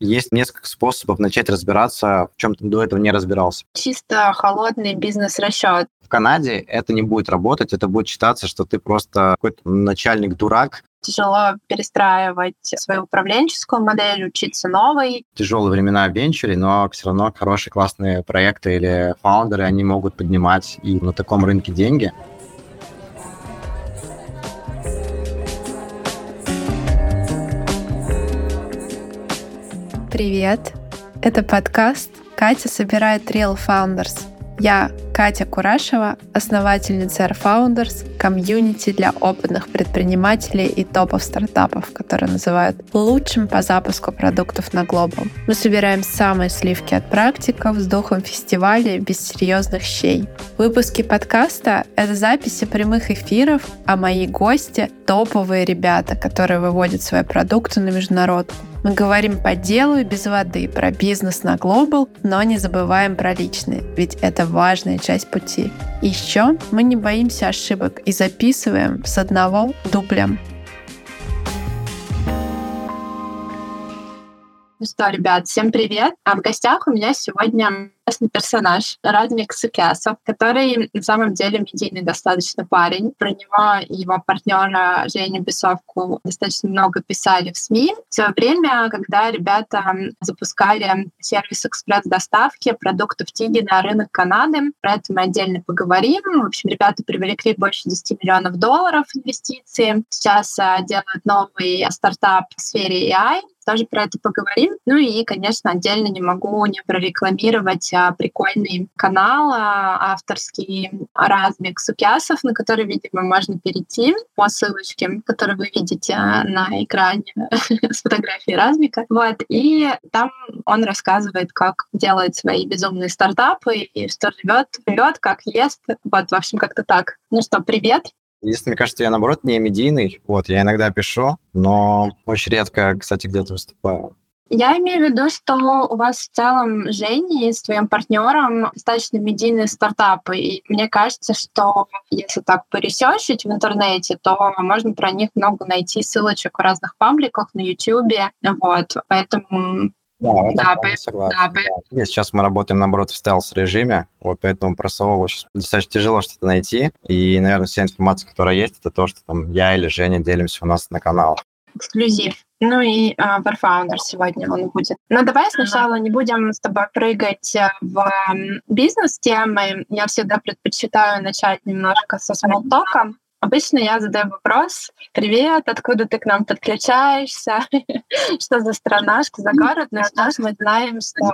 Есть несколько способов начать разбираться, в чем ты до этого не разбирался. Чисто холодный бизнес-расчет. В Канаде это не будет работать, это будет считаться, что ты просто какой-то начальник-дурак, тяжело перестраивать свою управленческую модель, учиться новой. Тяжелые времена в венчуре, но все равно хорошие, классные проекты или фаундеры, они могут поднимать и на таком рынке деньги. Привет! Это подкаст «Катя собирает Real Founders». Я Катя Курашева, основательница Air Founders, комьюнити для опытных предпринимателей и топов стартапов, которые называют лучшим по запуску продуктов на Global. Мы собираем самые сливки от практиков с духом фестиваля без серьезных щей. Выпуски подкаста — это записи прямых эфиров, а мои гости — топовые ребята, которые выводят свои продукты на международку. Мы говорим по делу и без воды, про бизнес на глобал, но не забываем про личные, ведь это важная часть пути. Еще мы не боимся ошибок и записываем с одного дублем. Ну что, ребят, всем привет. А в гостях у меня сегодня интересный персонаж Радмик Сукясов, который на самом деле медийный достаточно парень. Про него и его партнера Женю Бесовку достаточно много писали в СМИ. В свое время, когда ребята запускали сервис экспресс-доставки продуктов Тиги на рынок Канады, про это мы отдельно поговорим. В общем, ребята привлекли больше 10 миллионов долларов инвестиций. Сейчас а, делают новый стартап в сфере AI, тоже про это поговорим. Ну и, конечно, отдельно не могу не прорекламировать прикольный канал а, авторский Размик Сукясов, на который, видимо, можно перейти по ссылочке, которую вы видите на экране с фотографией Размика. Вот. И там он рассказывает, как делает свои безумные стартапы и что живет, живет, как ест. Вот, в общем, как-то так. Ну что, привет. Если мне кажется, я, наоборот, не медийный, вот, я иногда пишу, но очень редко, кстати, где-то выступаю. Я имею в виду, что у вас в целом Женя с твоим партнером достаточно медийные стартапы. И мне кажется, что если так поресерчить в интернете, то можно про них много найти ссылочек в разных пабликах на YouTube. Вот. Поэтому да, да, по... согласен. Да, да. Сейчас мы работаем, наоборот, в стелс-режиме, вот поэтому про самого достаточно тяжело что-то найти. И, наверное, вся информация, которая есть, это то, что там я или Женя делимся у нас на каналах. Эксклюзив. Ну и uh, Warfounder сегодня он будет. Но давай сначала не будем с тобой прыгать э, в бизнес-темы. Я всегда предпочитаю начать немножко со смолтока. Обычно я задаю вопрос, привет, откуда ты к нам подключаешься, что за страна, что за город, но сейчас мы знаем, что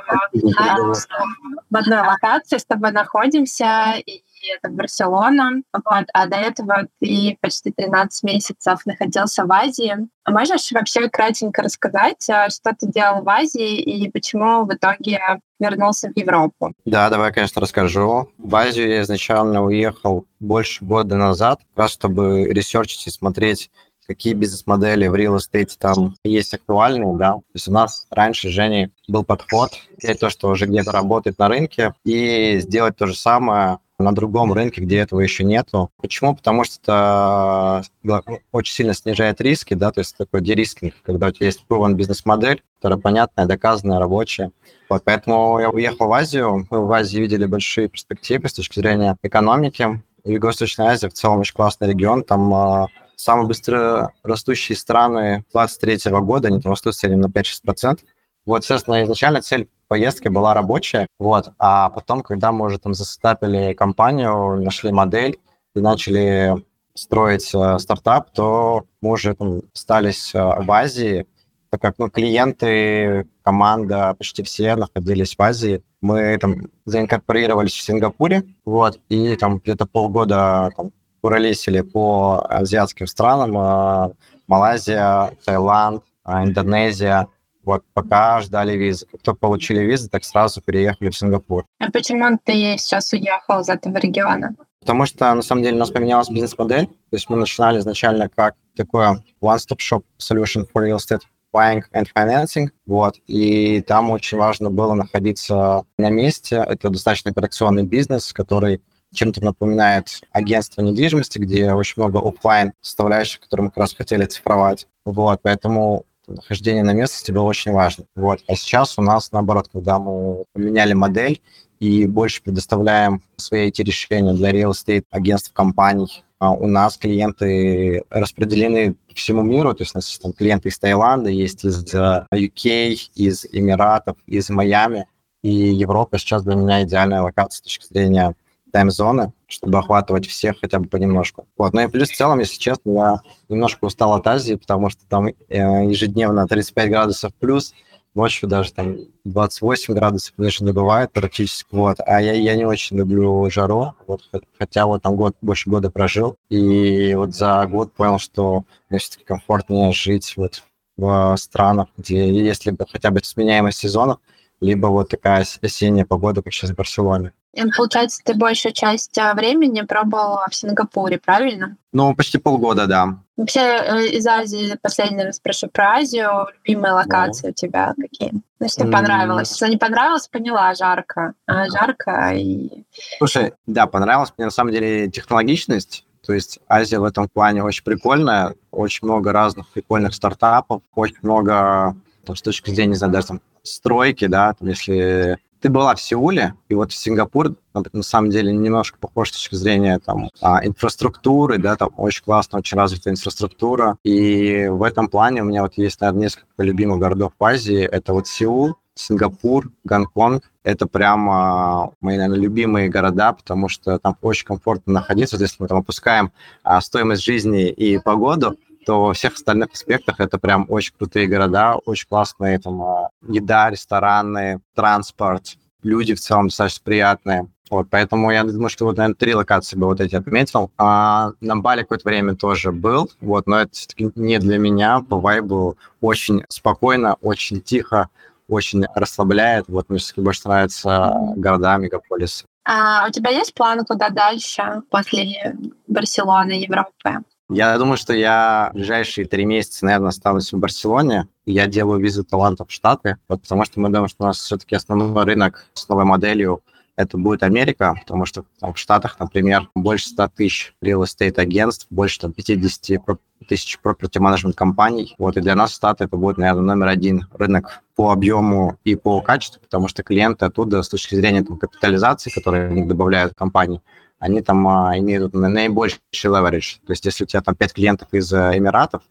в одной локации с тобой находимся, и это Барселона. Вот. А до этого ты почти 13 месяцев находился в Азии. А можешь вообще кратенько рассказать, а, что ты делал в Азии и почему в итоге вернулся в Европу? Да, давай, конечно, расскажу. В Азию я изначально уехал больше года назад, раз чтобы ресерчить и смотреть какие бизнес-модели в real estate там есть актуальные, да. То есть у нас раньше Жене был подход взять то, что уже где-то работает на рынке, и сделать то же самое на другом рынке, где этого еще нету. Почему? Потому что это очень сильно снижает риски, да, то есть такой de-risking, когда у тебя есть proven бизнес-модель, которая понятная, доказанная, рабочая. Вот, поэтому я уехал в Азию. Мы в Азии видели большие перспективы с точки зрения экономики. Юго-Восточная Азия в целом очень классный регион. Там э, самые быстро растущие страны 2023 года, они там растут в среднем на 5-6%. Вот, соответственно, изначально цель поездки была рабочая, вот, а потом, когда мы уже там засетапили компанию, нашли модель и начали строить э, стартап, то мы уже там остались э, в Азии, так как ну, клиенты, команда, почти все находились в Азии. Мы там заинкорпорировались в Сингапуре, вот, и там где-то полгода там, уралисили по азиатским странам, э, Малайзия, Таиланд, э, Индонезия, вот пока ждали визы. Только получили визы, так сразу переехали в Сингапур. А почему ты сейчас уехал из этого региона? Потому что, на самом деле, у нас поменялась бизнес-модель. То есть мы начинали изначально как такое one-stop shop solution for real estate buying and financing. Вот. И там очень важно было находиться на месте. Это достаточно операционный бизнес, который чем-то напоминает агентство недвижимости, где очень много офлайн составляющих, которые мы как раз хотели цифровать. Вот, поэтому нахождение на местности было очень важно. Вот. А сейчас у нас, наоборот, когда мы поменяли модель и больше предоставляем свои эти решения для real estate агентств, компаний, а у нас клиенты распределены по всему миру, то есть у нас там клиенты из Таиланда, есть из UK, из Эмиратов, из Майами, и Европа сейчас для меня идеальная локация с точки зрения тайм-зоны, чтобы охватывать всех хотя бы понемножку. Вот. Ну и плюс в целом, если честно, я немножко устал от Азии, потому что там э, ежедневно 35 градусов плюс, ночью даже там 28 градусов даже не бывает практически, вот, а я, я не очень люблю жару, вот, хотя вот там год, больше года прожил, и вот за год понял, что мне все-таки комфортнее жить вот в странах, где есть либо хотя бы сменяемость сезонов, либо вот такая осенняя погода, как сейчас в Барселоне. Получается, ты большую часть а, времени пробовал в Сингапуре, правильно? Ну, почти полгода, да. Вообще э, из Азии последний раз спрошу про Азию. Любимые локации no. у тебя какие? Ну, что mm. понравилось? Что не понравилось, поняла, жарко. А, жарко и... Слушай, да, понравилось мне на самом деле технологичность. То есть Азия в этом плане очень прикольная, очень много разных прикольных стартапов, очень много там, с точки зрения, не знаю, даже там стройки, да, там, если ты была в Сеуле, и вот Сингапур, на самом деле, немножко похож с точки зрения там, а, инфраструктуры, да, там очень классно, очень развитая инфраструктура. И в этом плане у меня вот есть, наверное, несколько любимых городов в Азии. Это вот Сеул, Сингапур, Гонконг. Это прямо мои, наверное, любимые города, потому что там очень комфортно находиться. Если мы там опускаем а, стоимость жизни и погоду, то во всех остальных аспектах это прям очень крутые города, очень классные там а, еда, рестораны, транспорт, люди в целом достаточно приятные. Вот, поэтому я думаю, что вот, наверное, три локации бы вот эти отметил. А на Бали какое-то время тоже был, вот, но это все-таки не для меня, по вайбу очень спокойно, очень тихо, очень расслабляет. Вот мне все-таки больше нравятся города, мегаполисы. А у тебя есть планы куда дальше после Барселоны, Европы? Я думаю, что я в ближайшие три месяца, наверное, останусь в Барселоне. Я делаю визу талантов в Штаты, вот, потому что мы думаем, что у нас все-таки основной рынок с новой моделью это будет Америка, потому что там, в Штатах, например, больше 100 тысяч real estate агентств, больше там, 50 тысяч property management компаний. Вот, и для нас Штаты это будет, наверное, номер один рынок по объему и по качеству, потому что клиенты оттуда с точки зрения там, капитализации, которые они добавляют в компании, они там а, имеют наибольший leverage. То есть если у тебя там 5 клиентов из э, Эмиратов,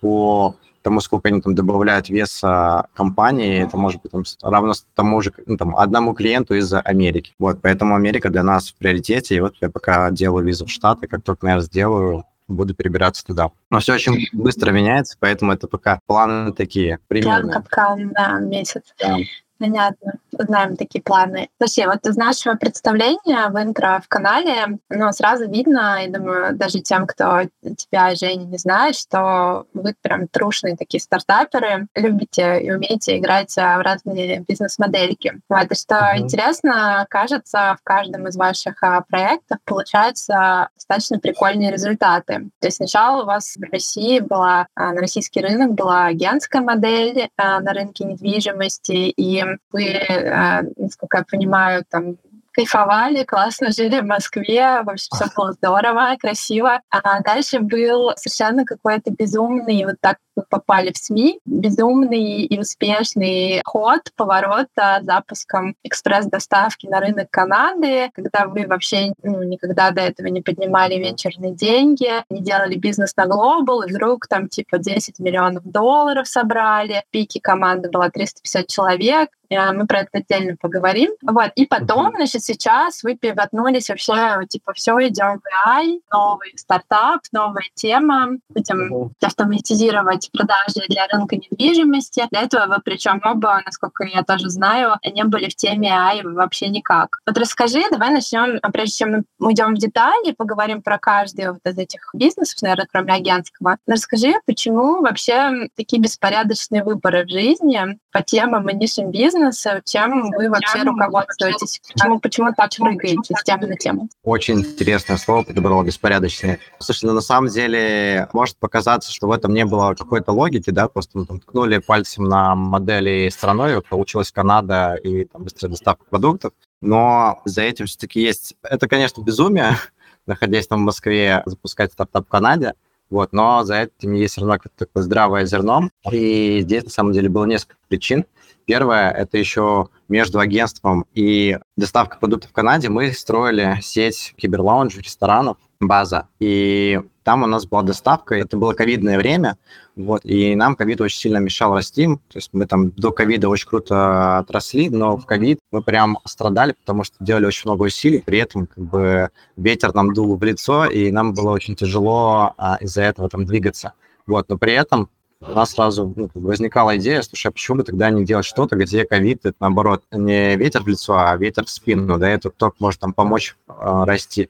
по тому, сколько они там добавляют веса компании, это может быть там, равно тому же, ну, там, одному клиенту из Америки. Вот, поэтому Америка для нас в приоритете, и вот я пока делаю визу в Штаты, как только, наверное, сделаю, буду перебираться туда. Но все очень быстро меняется, поэтому это пока планы такие, примерно. Прям капкан, да, месяц. Да. Понятно. Знаем такие планы. Слушай, вот из нашего представления в интро в канале, ну, сразу видно, я думаю, даже тем, кто тебя, Женя, не знает, что вы прям трушные такие стартаперы, любите и умеете играть в разные бизнес-модельки. Вот, и что mm-hmm. интересно, кажется, в каждом из ваших а, проектов получаются достаточно прикольные результаты. То есть сначала у вас в России была, а, на российский рынок была агентская модель а, на рынке недвижимости, и вы, э, насколько я понимаю, там кайфовали, классно жили в Москве, в общем, все было здорово, красиво. А дальше был совершенно какой-то безумный, вот так попали в СМИ, безумный и успешный ход, поворот запуском экспресс-доставки на рынок Канады, когда вы вообще ну, никогда до этого не поднимали вечерные деньги, не делали бизнес на глобал, и вдруг там типа 10 миллионов долларов собрали, в пике команды была 350 человек, Э, мы про это отдельно поговорим. Вот. И потом, значит, сейчас вы пивотнулись вообще, типа, все, идем в AI, новый стартап, новая тема, будем автоматизировать продажи для рынка недвижимости. Для этого вы, причем оба, насколько я тоже знаю, не были в теме AI вообще никак. Вот расскажи, давай начнем, а прежде чем мы уйдем в детали, поговорим про каждый вот из этих бизнесов, наверное, кроме агентского. Расскажи, почему вообще такие беспорядочные выборы в жизни по темам и нишам бизнеса, чем вы вообще руководствуетесь? Почему, почему так прыгаете с темы на тему? Очень интересное слово подобрало, беспорядочное. Слушай, ну на самом деле может показаться, что в этом не было какой-то логики, да, просто мы там ткнули пальцем на модели страной, получилась Канада и там быстрая доставка продуктов, но за этим все-таки есть... Это, конечно, безумие, находясь там в Москве, запускать стартап в Канаде, Вот, но за этим есть все равно какое-то такое здравое зерно. И здесь, на самом деле, было несколько причин. Первое, это еще между агентством и доставкой продуктов в Канаде мы строили сеть киберлаунжей, ресторанов, база. И там у нас была доставка, это было ковидное время, вот, и нам ковид очень сильно мешал расти. То есть мы там до ковида очень круто отросли, но в ковид мы прям страдали, потому что делали очень много усилий, при этом как бы ветер нам дул в лицо, и нам было очень тяжело а, из-за этого там двигаться. Вот, но при этом у нас сразу ну, возникала идея, слушай, а почему бы тогда не делать что-то, где ковид, это наоборот, не ветер в лицо, а ветер в спину, да, это только может там помочь э, расти.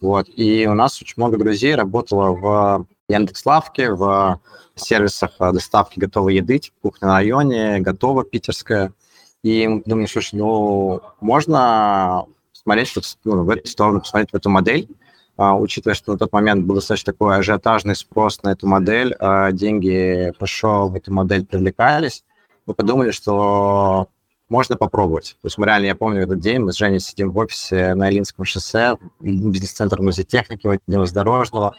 Вот. И у нас очень много друзей работало в Яндекс.Лавке, в сервисах доставки готовой еды, типа кухня на районе, готова питерская. И мы думали, слушай, ну, можно смотреть ну, в эту сторону, посмотреть в эту модель, а, учитывая, что на тот момент был достаточно такой ажиотажный спрос на эту модель, а деньги пошел в эту модель привлекались, мы подумали, что можно попробовать. То есть мы реально, я помню этот день, мы с Женей сидим в офисе на Илинском шоссе, бизнес-центр музей техники, Дорожного,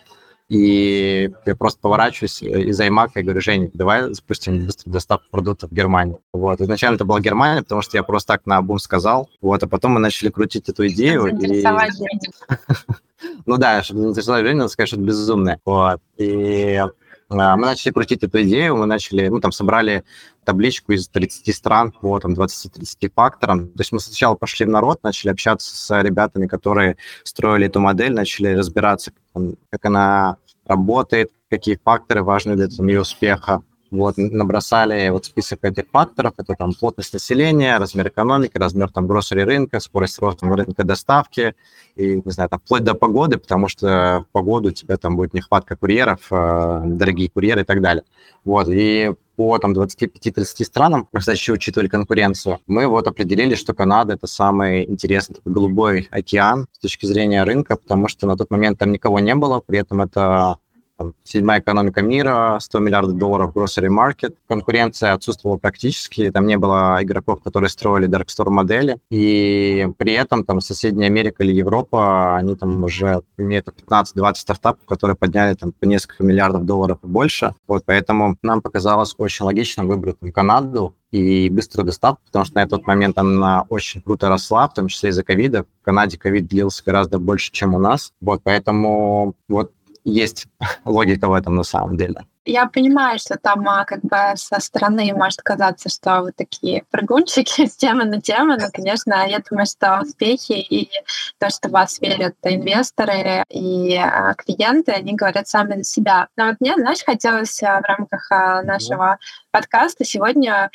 и я просто поворачиваюсь из Аймака и говорю, Женя, давай запустим быструю доставку продуктов в Германию. Вот. Изначально это была Германия, потому что я просто так на бум сказал. Вот. А потом мы начали крутить эту идею. И... Ну да, чтобы заинтересовать Женю, надо сказать, что это безумное. Вот. И а, мы начали крутить эту идею, мы начали, ну, там, собрали табличку из 30 стран по там 20-30 факторам. То есть мы сначала пошли в народ, начали общаться с ребятами, которые строили эту модель, начали разбираться, как она работает, какие факторы важны для ее успеха. Вот, набросали вот список этих факторов. Это там плотность населения, размер экономики, размер там гроссери рынка, скорость роста рынка доставки и, не знаю, там, вплоть до погоды, потому что в погоду у тебя там будет нехватка курьеров, э, дорогие курьеры и так далее. Вот, и по там 25-30 странам, просто еще учитывали конкуренцию, мы вот определили, что Канада это самый интересный такой голубой океан с точки зрения рынка, потому что на тот момент там никого не было, при этом это там, седьмая экономика мира, 100 миллиардов долларов grocery market. Конкуренция отсутствовала практически, там не было игроков, которые строили dark модели, и при этом там соседняя Америка или Европа, они там уже имеют 15-20 стартапов, которые подняли там по несколько миллиардов долларов и больше. Вот поэтому нам показалось очень логично выбрать там, Канаду, и быструю доставку, потому что на тот момент она очень круто росла, в том числе из-за ковида. В Канаде ковид длился гораздо больше, чем у нас. Вот, поэтому вот есть логика в этом на самом деле. Я понимаю, что там а, как бы со стороны может казаться, что вы такие прыгунчики с темы на тему, но, конечно, я думаю, что успехи и то, что вас верят инвесторы и а, клиенты, они говорят сами за себя. Но вот мне, знаешь, хотелось а, в рамках нашего подкаста сегодня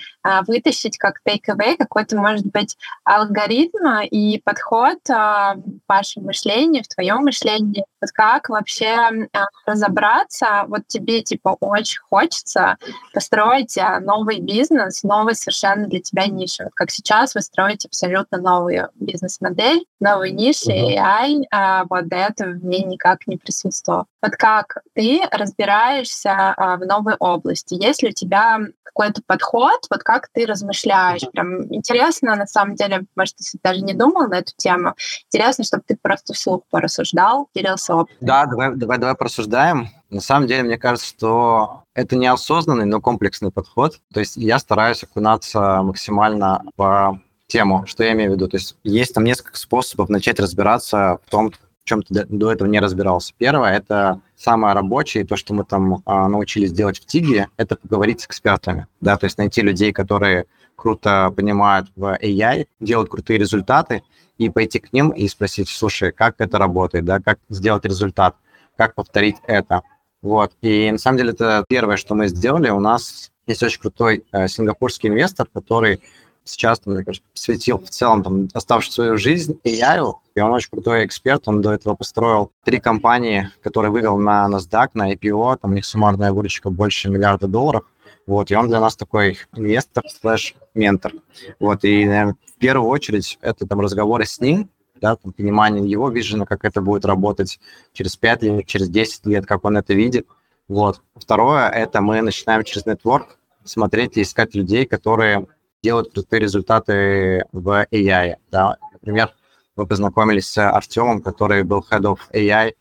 вытащить как take-away какой-то, может быть, алгоритм и подход в вашем мышлении, в твоем мышлении. Вот как вообще разобраться, вот тебе, типа, очень хочется построить а, новый бизнес, новый совершенно для тебя нишу. Вот как сейчас вы строите абсолютно новую бизнес-модель, новые ниши, uh-huh. AI, а вот до этого в ней никак не присутствовало. Вот как ты разбираешься а, в новой области? Есть ли у тебя какой-то подход, вот как ты размышляешь? Прям интересно, на самом деле, может, ты даже не думал на эту тему. Интересно, чтобы ты просто вслух порассуждал, делился опытом. Да, давай, давай, давай порассуждаем. На самом деле, мне кажется, что это неосознанный, но комплексный подход. То есть я стараюсь окунаться максимально в тему, что я имею в виду. То есть есть там несколько способов начать разбираться в том, в чем ты до этого не разбирался. Первое – это самое рабочее, то, что мы там а, научились делать в ТИГе, это поговорить с экспертами, да, то есть найти людей, которые круто понимают в AI, делают крутые результаты, и пойти к ним и спросить, слушай, как это работает, да, как сделать результат, как повторить это. Вот. И на самом деле это первое, что мы сделали. У нас есть очень крутой э, сингапурский инвестор, который сейчас, мне кажется, посвятил в целом там, оставшую свою жизнь AI, и он очень крутой эксперт, он до этого построил три компании, которые вывел на NASDAQ, на IPO, там у них суммарная выручка больше миллиарда долларов, вот, и он для нас такой инвестор слэш ментор. Вот, и, наверное, в первую очередь это там разговоры с ним, да, там, понимание его вижена, как это будет работать через 5 лет, через 10 лет, как он это видит. Вот. Второе, это мы начинаем через нетворк смотреть и искать людей, которые делают крутые результаты в AI. Да. Например, мы познакомились с Артемом, который был Head of AI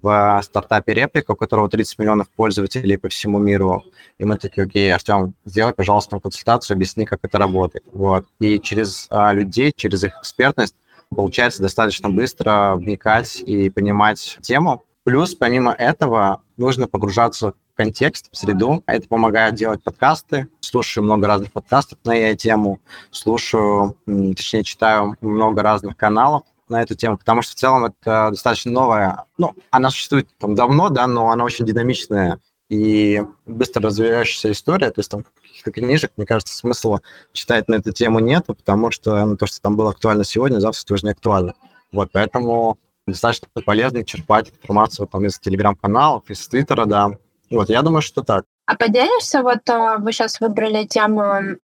в стартапе Реплика, у которого 30 миллионов пользователей по всему миру. И мы такие, окей, Артем, сделай, пожалуйста, консультацию, объясни, как это работает. Вот. И через а, людей, через их экспертность получается достаточно быстро вникать и понимать тему. Плюс, помимо этого, нужно погружаться в контекст, в среду. Это помогает делать подкасты. Слушаю много разных подкастов на эту тему. Слушаю, точнее, читаю много разных каналов на эту тему, потому что в целом это достаточно новая, ну, она существует там давно, да, но она очень динамичная и быстро развивающаяся история, то есть там каких-то книжек, мне кажется, смысла читать на эту тему нету, потому что ну, то, что там было актуально сегодня, завтра тоже не актуально. Вот, поэтому достаточно полезно черпать информацию там из телеграм-каналов, из твиттера, да. Вот, я думаю, что так. А поделишься, вот а, вы сейчас выбрали тему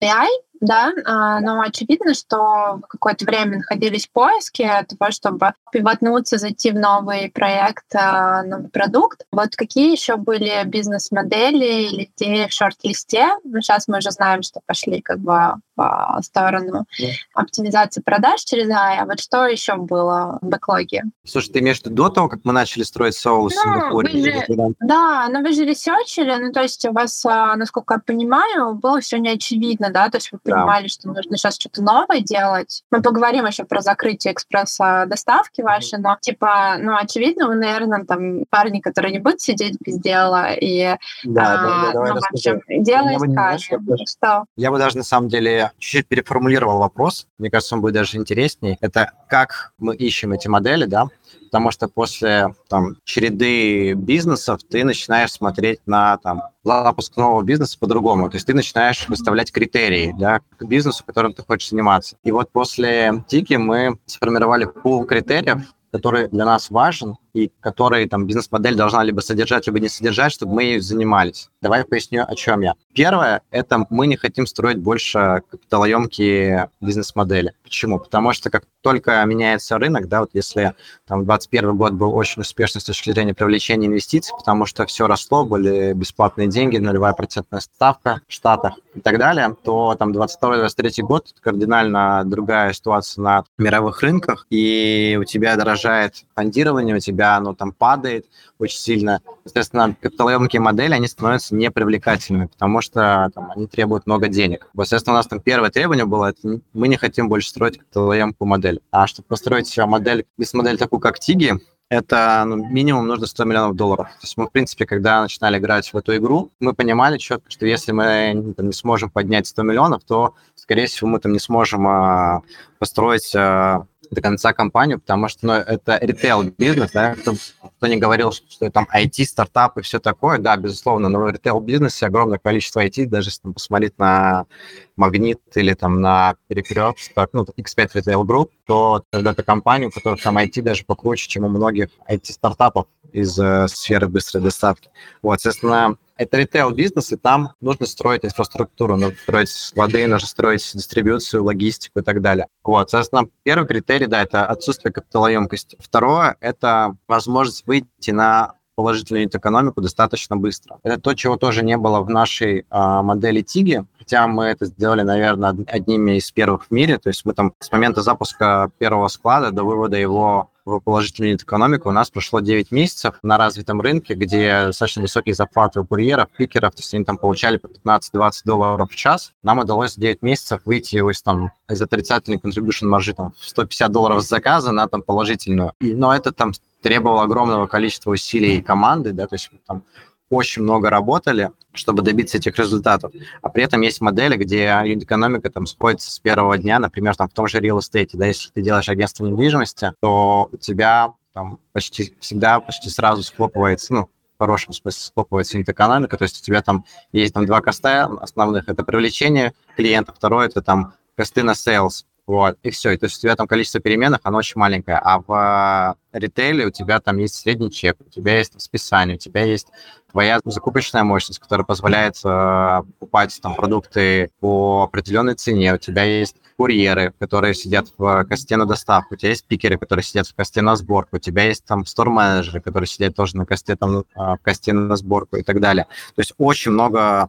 AI, да, а, но очевидно, что какое-то время находились в поиске того, чтобы пивотнуться, зайти в новый проект, а, новый продукт. Вот какие еще были бизнес-модели или идеи в шорт-листе? Ну, сейчас мы уже знаем, что пошли как бы в сторону оптимизации продаж через AI. А вот что еще было в бэклоге? Слушай, ты виду до того, как мы начали строить Saola, ну, в Сингапуре? Же, да, но вы же ресерчили, ну, то есть у вас, а, насколько я понимаю, было все не очевидно, да, то есть вы понимали, да. что нужно сейчас что-то новое делать. Мы поговорим еще про закрытие экспресс-доставки ваши, но, типа, ну, очевидно, вы, наверное, там парни, которые не будут сидеть без дела и да, а, да, да, ну, в общем, дело искать. Что? Я бы даже, на самом деле, чуть-чуть переформулировал вопрос. Мне кажется, он будет даже интереснее. Это как мы ищем эти модели, да? потому что после там, череды бизнесов ты начинаешь смотреть на там, запуск нового бизнеса по-другому. То есть ты начинаешь выставлять критерии да, к бизнесу, которым ты хочешь заниматься. И вот после Тики мы сформировали пул критериев, который для нас важен, и которые там бизнес-модель должна либо содержать, либо не содержать, чтобы мы ею занимались. Давай поясню, о чем я. Первое, это мы не хотим строить больше капиталоемкие бизнес-модели. Почему? Потому что как только меняется рынок, да, вот если там 2021 год был очень успешный с точки зрения привлечения инвестиций, потому что все росло, были бесплатные деньги, нулевая процентная ставка в Штатах и так далее, то там 22-23 год кардинально другая ситуация на мировых рынках, и у тебя дорожает фондирование, у тебя тебя оно там падает очень сильно. Соответственно, капиталоемкие модели, они становятся непривлекательными, потому что там, они требуют много денег. Соответственно, у нас там первое требование было, это мы не хотим больше строить капиталоемкую модель. А чтобы построить модель, бизнес-модель такую, как Тиги, это ну, минимум нужно 100 миллионов долларов. То есть мы, в принципе, когда начинали играть в эту игру, мы понимали четко, что если мы там, не сможем поднять 100 миллионов, то, скорее всего, мы там не сможем а, построить а, до конца компанию, потому что ну, это ритейл-бизнес, да, кто, не говорил, что это там IT, стартап и все такое, да, безусловно, но в ритейл-бизнесе огромное количество IT, даже если там, посмотреть на Магнит или там на Перекресток, ну, X5 Retail Group, то это компания, у которых там IT даже покруче, чем у многих IT-стартапов из э, сферы быстрой доставки. Вот, соответственно, это ритейл-бизнес, и там нужно строить инфраструктуру, нужно строить склады, нужно строить дистрибьюцию, логистику и так далее. Вот, соответственно, первый критерий, да, это отсутствие капиталоемкости. Второе – это возможность выйти на положительную экономику достаточно быстро. Это то, чего тоже не было в нашей а, модели Тиги, хотя мы это сделали, наверное, одними из первых в мире. То есть мы там с момента запуска первого склада до вывода его в положительную экономику у нас прошло 9 месяцев на развитом рынке, где достаточно высокие зарплаты у курьеров, пикеров, то есть они там получали по 15-20 долларов в час. Нам удалось за 9 месяцев выйти из, там, из отрицательной contribution маржи там, 150 долларов с заказа на там, положительную. И, но это там требовало огромного количества усилий команды, да, то есть там очень много работали, чтобы добиться этих результатов. А при этом есть модели, где экономика там сходится с первого дня, например, там в том же real estate, да, если ты делаешь агентство недвижимости, то у тебя там почти всегда почти сразу схлопывается, ну, в хорошем смысле схлопывается экономика, то есть у тебя там есть там два коста основных, это привлечение клиента, второе это там косты на sales, вот, и все. И, то есть у тебя там количество переменных, оно очень маленькое. А в ритейле у тебя там есть средний чек, у тебя есть списание, у тебя есть твоя закупочная мощность, которая позволяет э, покупать там продукты по определенной цене, у тебя есть курьеры, которые сидят в косте на доставку, у тебя есть пикеры, которые сидят в косте на сборку, у тебя есть там стор-менеджеры, которые сидят тоже на косте, там, а, в косте на сборку и так далее. То есть очень много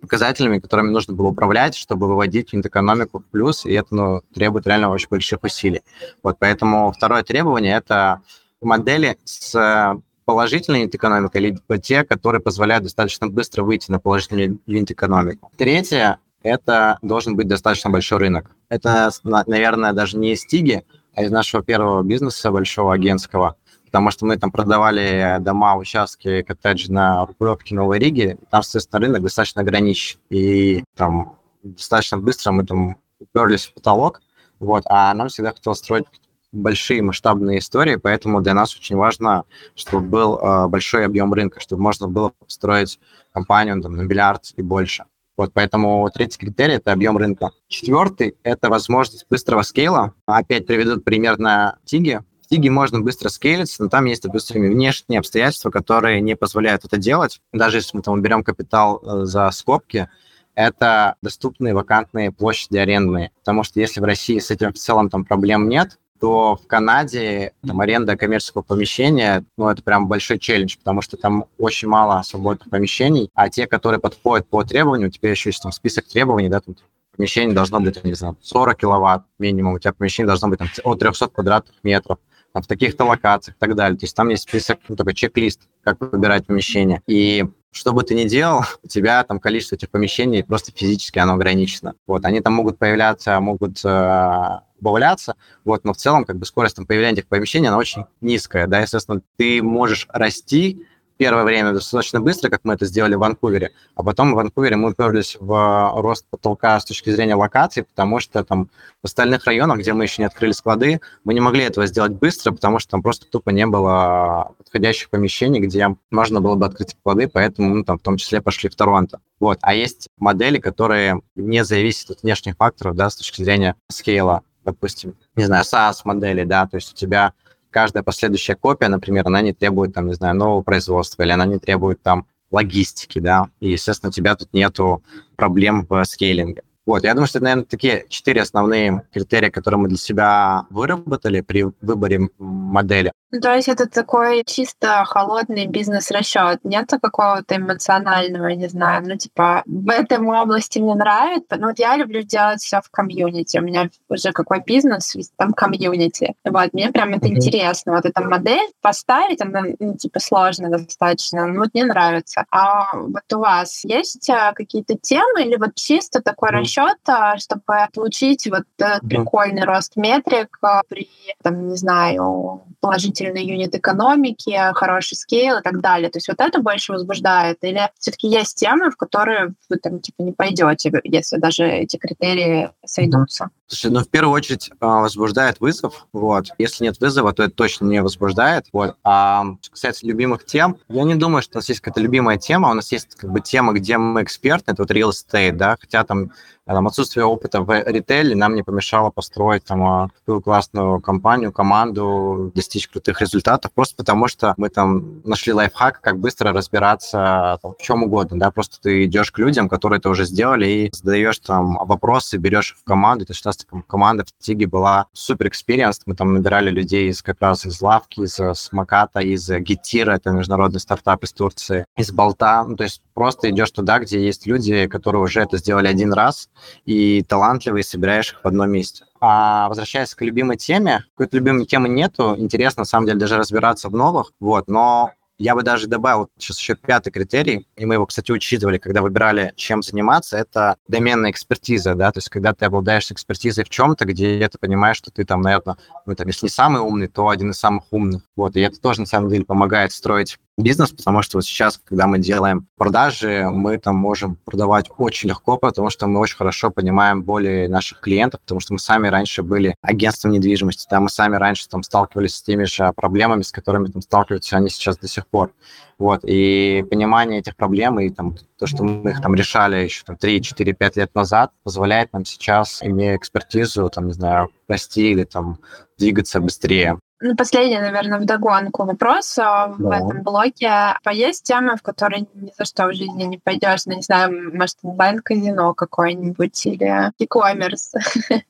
показателями, которыми нужно было управлять, чтобы выводить экономику в плюс, и это ну, требует реально очень больших усилий. Вот поэтому второе требование – это модели с положительная юнит-экономика, либо те, которые позволяют достаточно быстро выйти на положительную юнит-экономику. Третье – это должен быть достаточно большой рынок. Это, наверное, даже не из Тиги, а из нашего первого бизнеса, большого агентского, потому что мы там продавали дома, участки, коттеджи на Рублевке, Новой Риге, там, соответственно, рынок достаточно ограничен. И там достаточно быстро мы там уперлись в потолок, вот, а нам всегда хотелось строить большие масштабные истории, поэтому для нас очень важно, чтобы был э, большой объем рынка, чтобы можно было построить компанию там, на миллиард и больше. Вот, поэтому третий критерий – это объем рынка. Четвертый – это возможность быстрого скейла. Опять приведу пример на Тиге. В Тиге можно быстро скейлиться, но там есть, допустим, внешние обстоятельства, которые не позволяют это делать. Даже если мы там берем капитал э, за скобки, это доступные вакантные площади арендные. Потому что если в России с этим в целом там проблем нет, то в Канаде там, аренда коммерческого помещения, ну, это прям большой челлендж, потому что там очень мало свободных помещений, а те, которые подходят по требованию, у тебя еще есть там список требований, да, там помещение должно быть, не знаю, 40 киловатт минимум, у тебя помещение должно быть там, от 300 квадратных метров, в таких-то локациях и так далее. То есть там есть список, ну, такой чек-лист, как выбирать помещение. И что бы ты ни делал, у тебя там количество этих помещений просто физически оно ограничено. Вот, они там могут появляться, могут э, убавляться, вот, но в целом как бы скорость там, появления этих помещений, она очень низкая, да, естественно, ты можешь расти первое время достаточно быстро, как мы это сделали в Ванкувере, а потом в Ванкувере мы уперлись в э, рост потолка с точки зрения локации, потому что там в остальных районах, где мы еще не открыли склады, мы не могли этого сделать быстро, потому что там просто тупо не было подходящих помещений, где можно было бы открыть склады, поэтому мы там в том числе пошли в Торонто. Вот. А есть модели, которые не зависят от внешних факторов, да, с точки зрения скейла, допустим, не знаю, SaaS-модели, да, то есть у тебя каждая последующая копия, например, она не требует, там, не знаю, нового производства, или она не требует там логистики, да, и, естественно, у тебя тут нету проблем в скейлинге. Вот, я думаю, что это, наверное, такие четыре основные критерия, которые мы для себя выработали при выборе модели. Ну, то есть это такой чисто холодный бизнес-расчет. Нет какого-то эмоционального, не знаю, ну, типа, в этой области мне нравится. Ну, вот я люблю делать все в комьюнити. У меня уже какой бизнес, там комьюнити. Вот, мне прям это mm-hmm. интересно. Вот эта модель поставить, она, ну, типа, сложно достаточно. Ну, вот мне нравится. А вот у вас есть а, какие-то темы или вот чисто такой mm-hmm. расчет, а, чтобы получить вот mm-hmm. прикольный рост метрик а, при, там, не знаю, положительный юнит экономики, хороший скейл и так далее. То есть вот это больше возбуждает? Или все-таки есть темы, в которые вы там типа не пойдете, если даже эти критерии сойдутся? Слушай, ну, в первую очередь а, возбуждает вызов, вот. Если нет вызова, то это точно не возбуждает, вот. А касается любимых тем, я не думаю, что у нас есть какая-то любимая тема, у нас есть как бы тема, где мы эксперты, это вот real estate, да, хотя там там, отсутствие опыта в ритейле нам не помешало построить там а, такую классную компанию, команду, достичь крутых результатов, просто потому что мы там нашли лайфхак, как быстро разбираться там, в чем угодно, да, просто ты идешь к людям, которые это уже сделали, и задаешь там вопросы, берешь в команду, то есть у нас там, команда в Tiggy была super experienced, мы там набирали людей из как раз из Лавки, из Самоката, из Гетира, это международный стартап из Турции, из Болта, ну, то есть просто идешь туда, где есть люди, которые уже это сделали один раз, и талантливые, собираешь их в одном месте. А возвращаясь к любимой теме, какой-то любимой темы нету, интересно, на самом деле, даже разбираться в новых, вот, но я бы даже добавил сейчас еще пятый критерий, и мы его, кстати, учитывали, когда выбирали, чем заниматься, это доменная экспертиза, да, то есть когда ты обладаешь экспертизой в чем-то, где ты понимаешь, что ты там, наверное, ну, там, если не самый умный, то один из самых умных. Вот, и это тоже, на самом деле, помогает строить бизнес, потому что вот сейчас, когда мы делаем продажи, мы там можем продавать очень легко, потому что мы очень хорошо понимаем боли наших клиентов, потому что мы сами раньше были агентством недвижимости, да, мы сами раньше там сталкивались с теми же проблемами, с которыми там сталкиваются они сейчас до сих пор. Вот, и понимание этих проблем и там, то, что мы их там решали еще там, 3, 4, 5 лет назад, позволяет нам сейчас, имея экспертизу, там, не знаю, расти или там двигаться быстрее. Ну, последний, наверное, вдогонку вопрос да. в этом блоке. А есть темы, в которые ни за что в жизни не пойдешь? Ну, не знаю, может, онлайн-казино какой-нибудь или e-commerce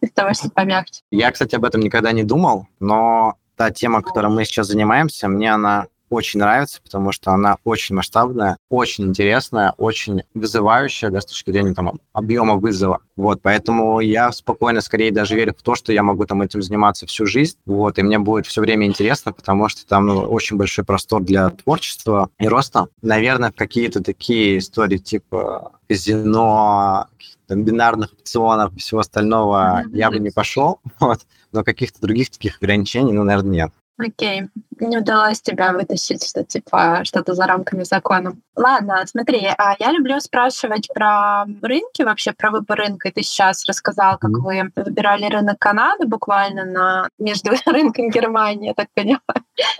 из того, что помягче. Я, кстати, об этом никогда не думал, но та тема, которой мы сейчас занимаемся, мне она очень нравится, потому что она очень масштабная, очень интересная, очень вызывающая да, с точки зрения там, объема вызова. Вот, поэтому я спокойно скорее даже верю в то, что я могу там этим заниматься всю жизнь, вот, и мне будет все время интересно, потому что там ну, очень большой простор для творчества и роста. Наверное, какие-то такие истории типа казино, бинарных опционов и всего остального mm-hmm. я бы не пошел, вот, но каких-то других таких ограничений, ну, наверное, нет. Окей. Не удалось тебя вытащить, что типа что-то за рамками закона. Ладно, смотри, а я люблю спрашивать про рынки, вообще про выбор рынка. И ты сейчас рассказал, как вы выбирали рынок Канады буквально на между рынком Германии, я так поняла.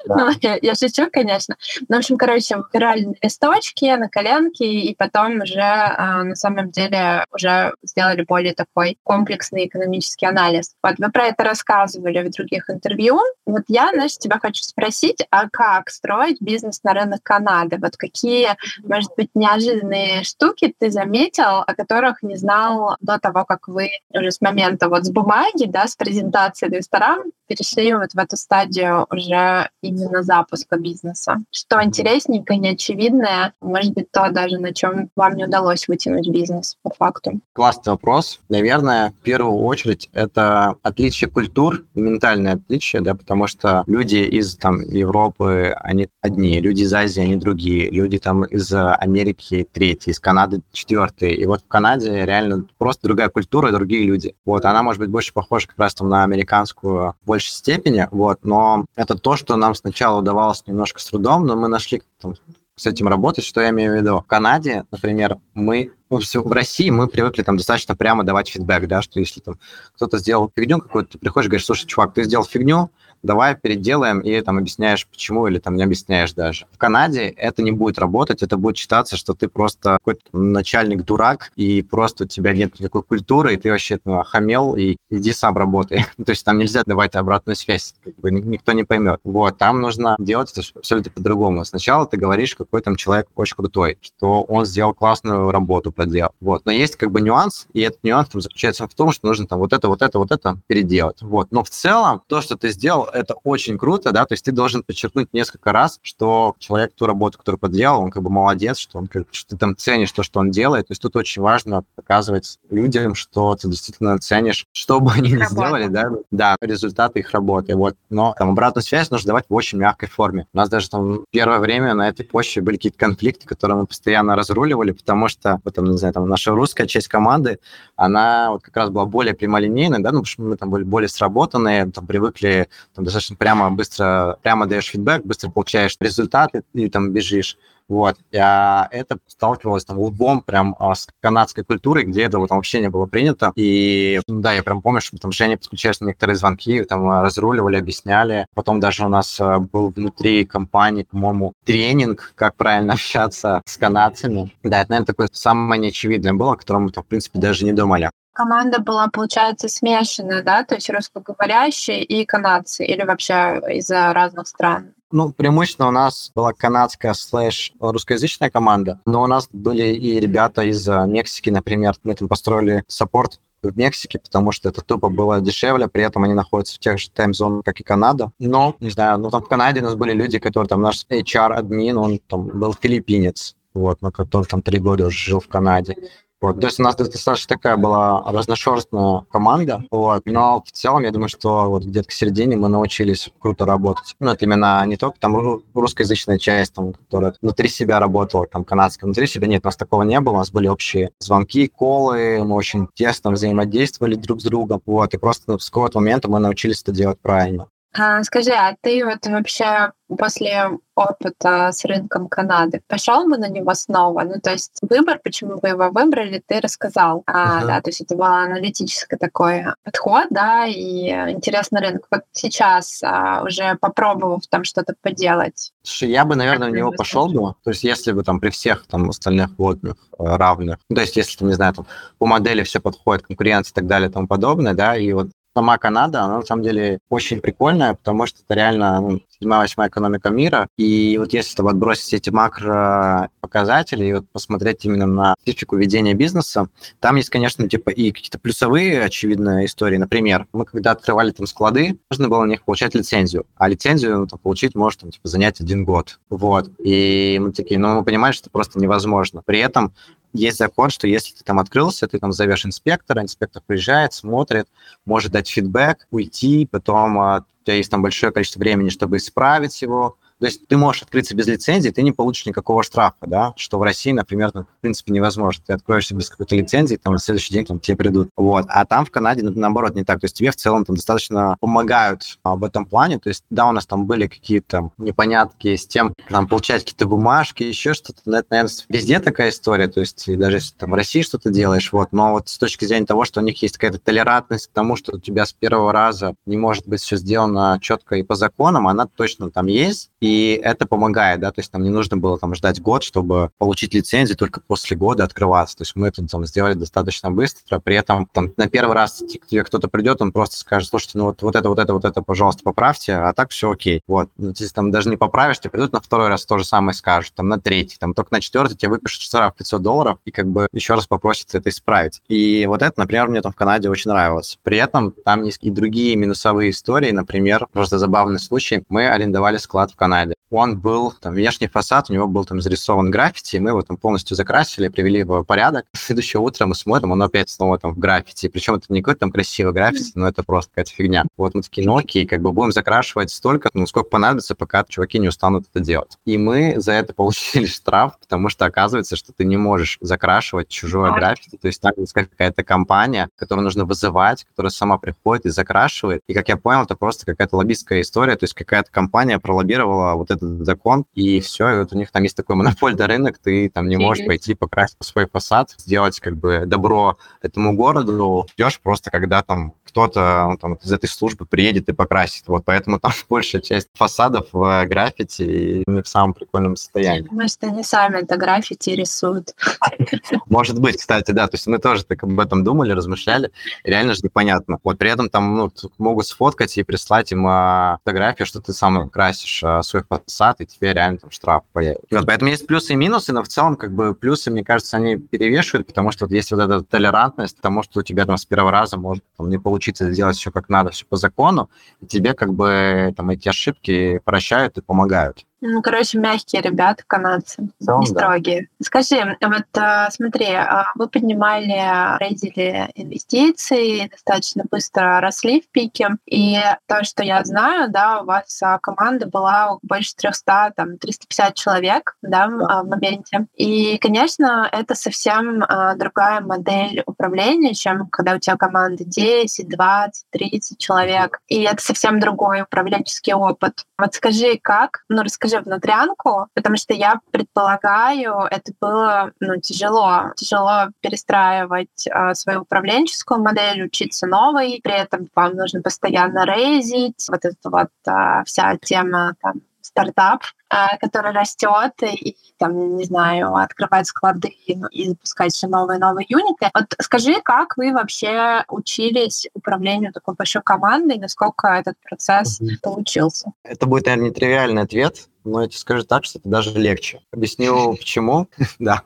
Да. Ну, я, я шучу, конечно. Ну, в общем, короче, выбирали на листочки, на коленки, и потом уже а, на самом деле уже сделали более такой комплексный экономический анализ. Вот вы про это рассказывали в других интервью. Вот я, знаешь, тебя хочу спросить, а как строить бизнес на рынок Канады? Вот какие, может быть, неожиданные штуки ты заметил, о которых не знал до того, как вы уже с момента вот с бумаги, да, с презентации до ресторана перешли вот в эту стадию уже именно запуска бизнеса? Что интересненькое, неочевидное, может быть, то даже на чем вам не удалось вытянуть бизнес по факту? Классный вопрос. Наверное, в первую очередь это отличие культур, ментальное отличие, да, потому что люди из там Европы, они одни, люди из Азии, они другие, люди там из Америки третьи, из Канады четвертые. И вот в Канаде реально просто другая культура, другие люди. Вот, она может быть больше похожа как раз там на американскую в большей степени, вот, но это то, что нам сначала удавалось немножко с трудом, но мы нашли там, с этим работать. Что я имею в виду? В Канаде, например, мы в России мы привыкли там достаточно прямо давать фидбэк, да, что если там кто-то сделал фигню какую-то, ты приходишь и говоришь, слушай, чувак, ты сделал фигню, давай переделаем и там объясняешь, почему, или там не объясняешь даже. В Канаде это не будет работать, это будет считаться, что ты просто какой-то начальник-дурак, и просто у тебя нет никакой культуры, и ты вообще ну, охамел, и иди сам работай. То есть там нельзя давать обратную связь, как бы никто не поймет. Вот, там нужно делать это абсолютно по-другому. Сначала ты говоришь, какой там человек очень крутой, что он сделал классную работу, проделал. Вот, но есть как бы нюанс, и этот нюанс там заключается в том, что нужно там вот это, вот это, вот это переделать. Вот, но в целом то, что ты сделал, это очень круто, да, то есть ты должен подчеркнуть несколько раз, что человек ту работу, которую поделал, он как бы молодец, что он как что ты там ценишь то, что он делает. То есть тут очень важно показывать людям, что ты действительно ценишь, что бы они ни сделали, да, да, результаты их работы. Вот. Но там обратную связь нужно давать в очень мягкой форме. У нас даже там первое время на этой почве были какие-то конфликты, которые мы постоянно разруливали, потому что, вот, там, не знаю, там наша русская часть команды, она вот как раз была более прямолинейной, да, ну, потому что мы там были более сработанные, там привыкли там достаточно прямо, быстро, прямо даешь фидбэк, быстро получаешь результаты и там бежишь. Вот. А это сталкивалось там лбом прям а, с канадской культурой, где это вот вообще не было принято. И да, я прям помню, что там Женя подключались на некоторые звонки, там а, разруливали, объясняли. Потом даже у нас а, был внутри компании, по-моему, тренинг, как правильно общаться с канадцами. Да, это, наверное, такое самое неочевидное было, о котором мы, там, в принципе, даже не думали команда была, получается, смешанная, да, то есть русскоговорящие и канадцы, или вообще из разных стран? Ну, преимущественно у нас была канадская слэш русскоязычная команда, но у нас были и ребята из э, Мексики, например. Мы там построили саппорт в Мексике, потому что это тупо было дешевле, при этом они находятся в тех же тайм-зонах, как и Канада. Но, не знаю, ну там в Канаде у нас были люди, которые там наш HR-админ, он там был филиппинец, вот, но который там три года уже жил в Канаде. Вот, то есть у нас достаточно такая была разношерстная команда, вот, но в целом я думаю, что вот где-то к середине мы научились круто работать. Ну, это именно не только там русскоязычная часть, там, которая внутри себя работала, там, канадская, внутри себя. Нет, у нас такого не было, у нас были общие звонки, колы, мы очень тесно взаимодействовали друг с другом, вот, и просто с какого-то момента мы научились это делать правильно. А, скажи, а ты вот вообще после опыта с рынком Канады, пошел бы на него снова? Ну, то есть выбор, почему вы его выбрали, ты рассказал. А, uh-huh. Да, то есть это был аналитический такой подход, да, и интересный рынок. Вот сейчас, а, уже попробовав там что-то поделать. Слушай, я бы, наверное, на него пошел бы. То есть если бы там при всех там остальных водных э, равных, ну, то есть если, там, не знаю, там по модели все подходит, конкуренция и так далее и тому подобное, да, и вот Сама Канада, она на самом деле очень прикольная, потому что это реально ну, седьмая-восьмая экономика мира. И вот если там отбросить эти макропоказатели и вот посмотреть именно на специфику ведения бизнеса, там есть, конечно, типа и какие-то плюсовые, очевидные истории. Например, мы когда открывали там склады, нужно было на них получать лицензию. А лицензию ну, там, получить может там, типа, занять один год. Вот. И мы такие, ну, мы понимали, что это просто невозможно. При этом есть закон, что если ты там открылся, ты там зовешь инспектора, инспектор приезжает, смотрит, может дать фидбэк, уйти, потом а, у тебя есть там большое количество времени, чтобы исправить его, то есть ты можешь открыться без лицензии, ты не получишь никакого штрафа, да, что в России, например, ну, в принципе невозможно. Ты откроешься без какой-то лицензии, там на следующий день там, тебе придут. Вот. А там в Канаде, ну, наоборот, не так. То есть тебе в целом там достаточно помогают в этом плане. То есть да, у нас там были какие-то непонятки с тем, там, получать какие-то бумажки, еще что-то. Но это, наверное, везде такая история. То есть даже если там в России что-то делаешь, вот. Но вот с точки зрения того, что у них есть какая-то толерантность к тому, что у тебя с первого раза не может быть все сделано четко и по законам, она точно там есть. И это помогает, да, то есть нам не нужно было там ждать год, чтобы получить лицензию, только после года открываться. То есть мы это там сделали достаточно быстро, при этом там на первый раз к тебе кто-то придет, он просто скажет, слушайте, ну вот, вот это, вот это, вот это, пожалуйста, поправьте, а так все окей. Вот, ну, если там даже не поправишь, тебе придут на второй раз то же самое скажут, там на третий, там только на четвертый тебе выпишут штраф 500 долларов и как бы еще раз попросят это исправить. И вот это, например, мне там в Канаде очень нравилось. При этом там есть и другие минусовые истории, например, просто забавный случай, мы арендовали склад в Канаде, Канаде. Он был, там, внешний фасад, у него был там зарисован граффити, и мы его там полностью закрасили, привели его в порядок. Следующее утро мы смотрим, он опять снова там в граффити. Причем это не какой-то там красивый граффити, но это просто какая-то фигня. Вот мы такие, ну окей, как бы будем закрашивать столько, ну сколько понадобится, пока чуваки не устанут это делать. И мы за это получили штраф, потому что оказывается, что ты не можешь закрашивать чужое граффити. То есть там есть какая-то компания, которую нужно вызывать, которая сама приходит и закрашивает. И как я понял, это просто какая-то лоббистская история, то есть какая-то компания пролоббировала вот этот закон, и все, и вот у них там есть такой монопольный рынок, ты там не можешь пойти покрасить свой фасад, сделать как бы добро этому городу, ждешь просто, когда там кто-то ну, там, из этой службы приедет и покрасит. Вот поэтому там большая часть фасадов в граффити и в самом прикольном состоянии. Может, они сами это граффити рисуют. Может быть, кстати, да. То есть мы тоже так об этом думали, размышляли. Реально же непонятно. Вот при этом там ну, могут сфоткать и прислать им а, фотографию, что ты сам красишь а, свой фасад, и тебе реально там штраф появится. Вот, поэтому есть плюсы и минусы, но в целом как бы плюсы, мне кажется, они перевешивают, потому что вот есть вот эта толерантность тому, что у тебя там с первого раза может там, не получиться сделать все как надо, все по закону, и тебе как бы там эти ошибки прощают и помогают. Ну, короче, мягкие ребята, канадцы, Целом, не строгие. Да. Скажи, вот а, смотри, а, вы поднимали, рейдили инвестиции, достаточно быстро росли в пике, и то, что я знаю, да, у вас а, команда была больше 300, там, 350 человек, да, в моменте. И, конечно, это совсем другая модель управления, чем когда у тебя команда 10, 20, 30 человек. И это совсем другой управленческий опыт. Вот скажи, как, ну, расскажи, же внутрянку, потому что я предполагаю, это было ну, тяжело. Тяжело перестраивать э, свою управленческую модель, учиться новой, при этом вам нужно постоянно рейзить. Вот эта вот э, вся тема там, стартап, а, который растет и там, не знаю, открывать склады и запускать все новые новые юниты. Вот скажи, как вы вообще учились управлению такой большой командой, насколько этот процесс mm получился? Это будет, наверное, нетривиальный ответ, но я тебе скажу так, что это даже легче. Объясню, почему. Да.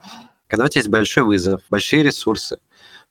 Когда у тебя есть большой вызов, большие ресурсы,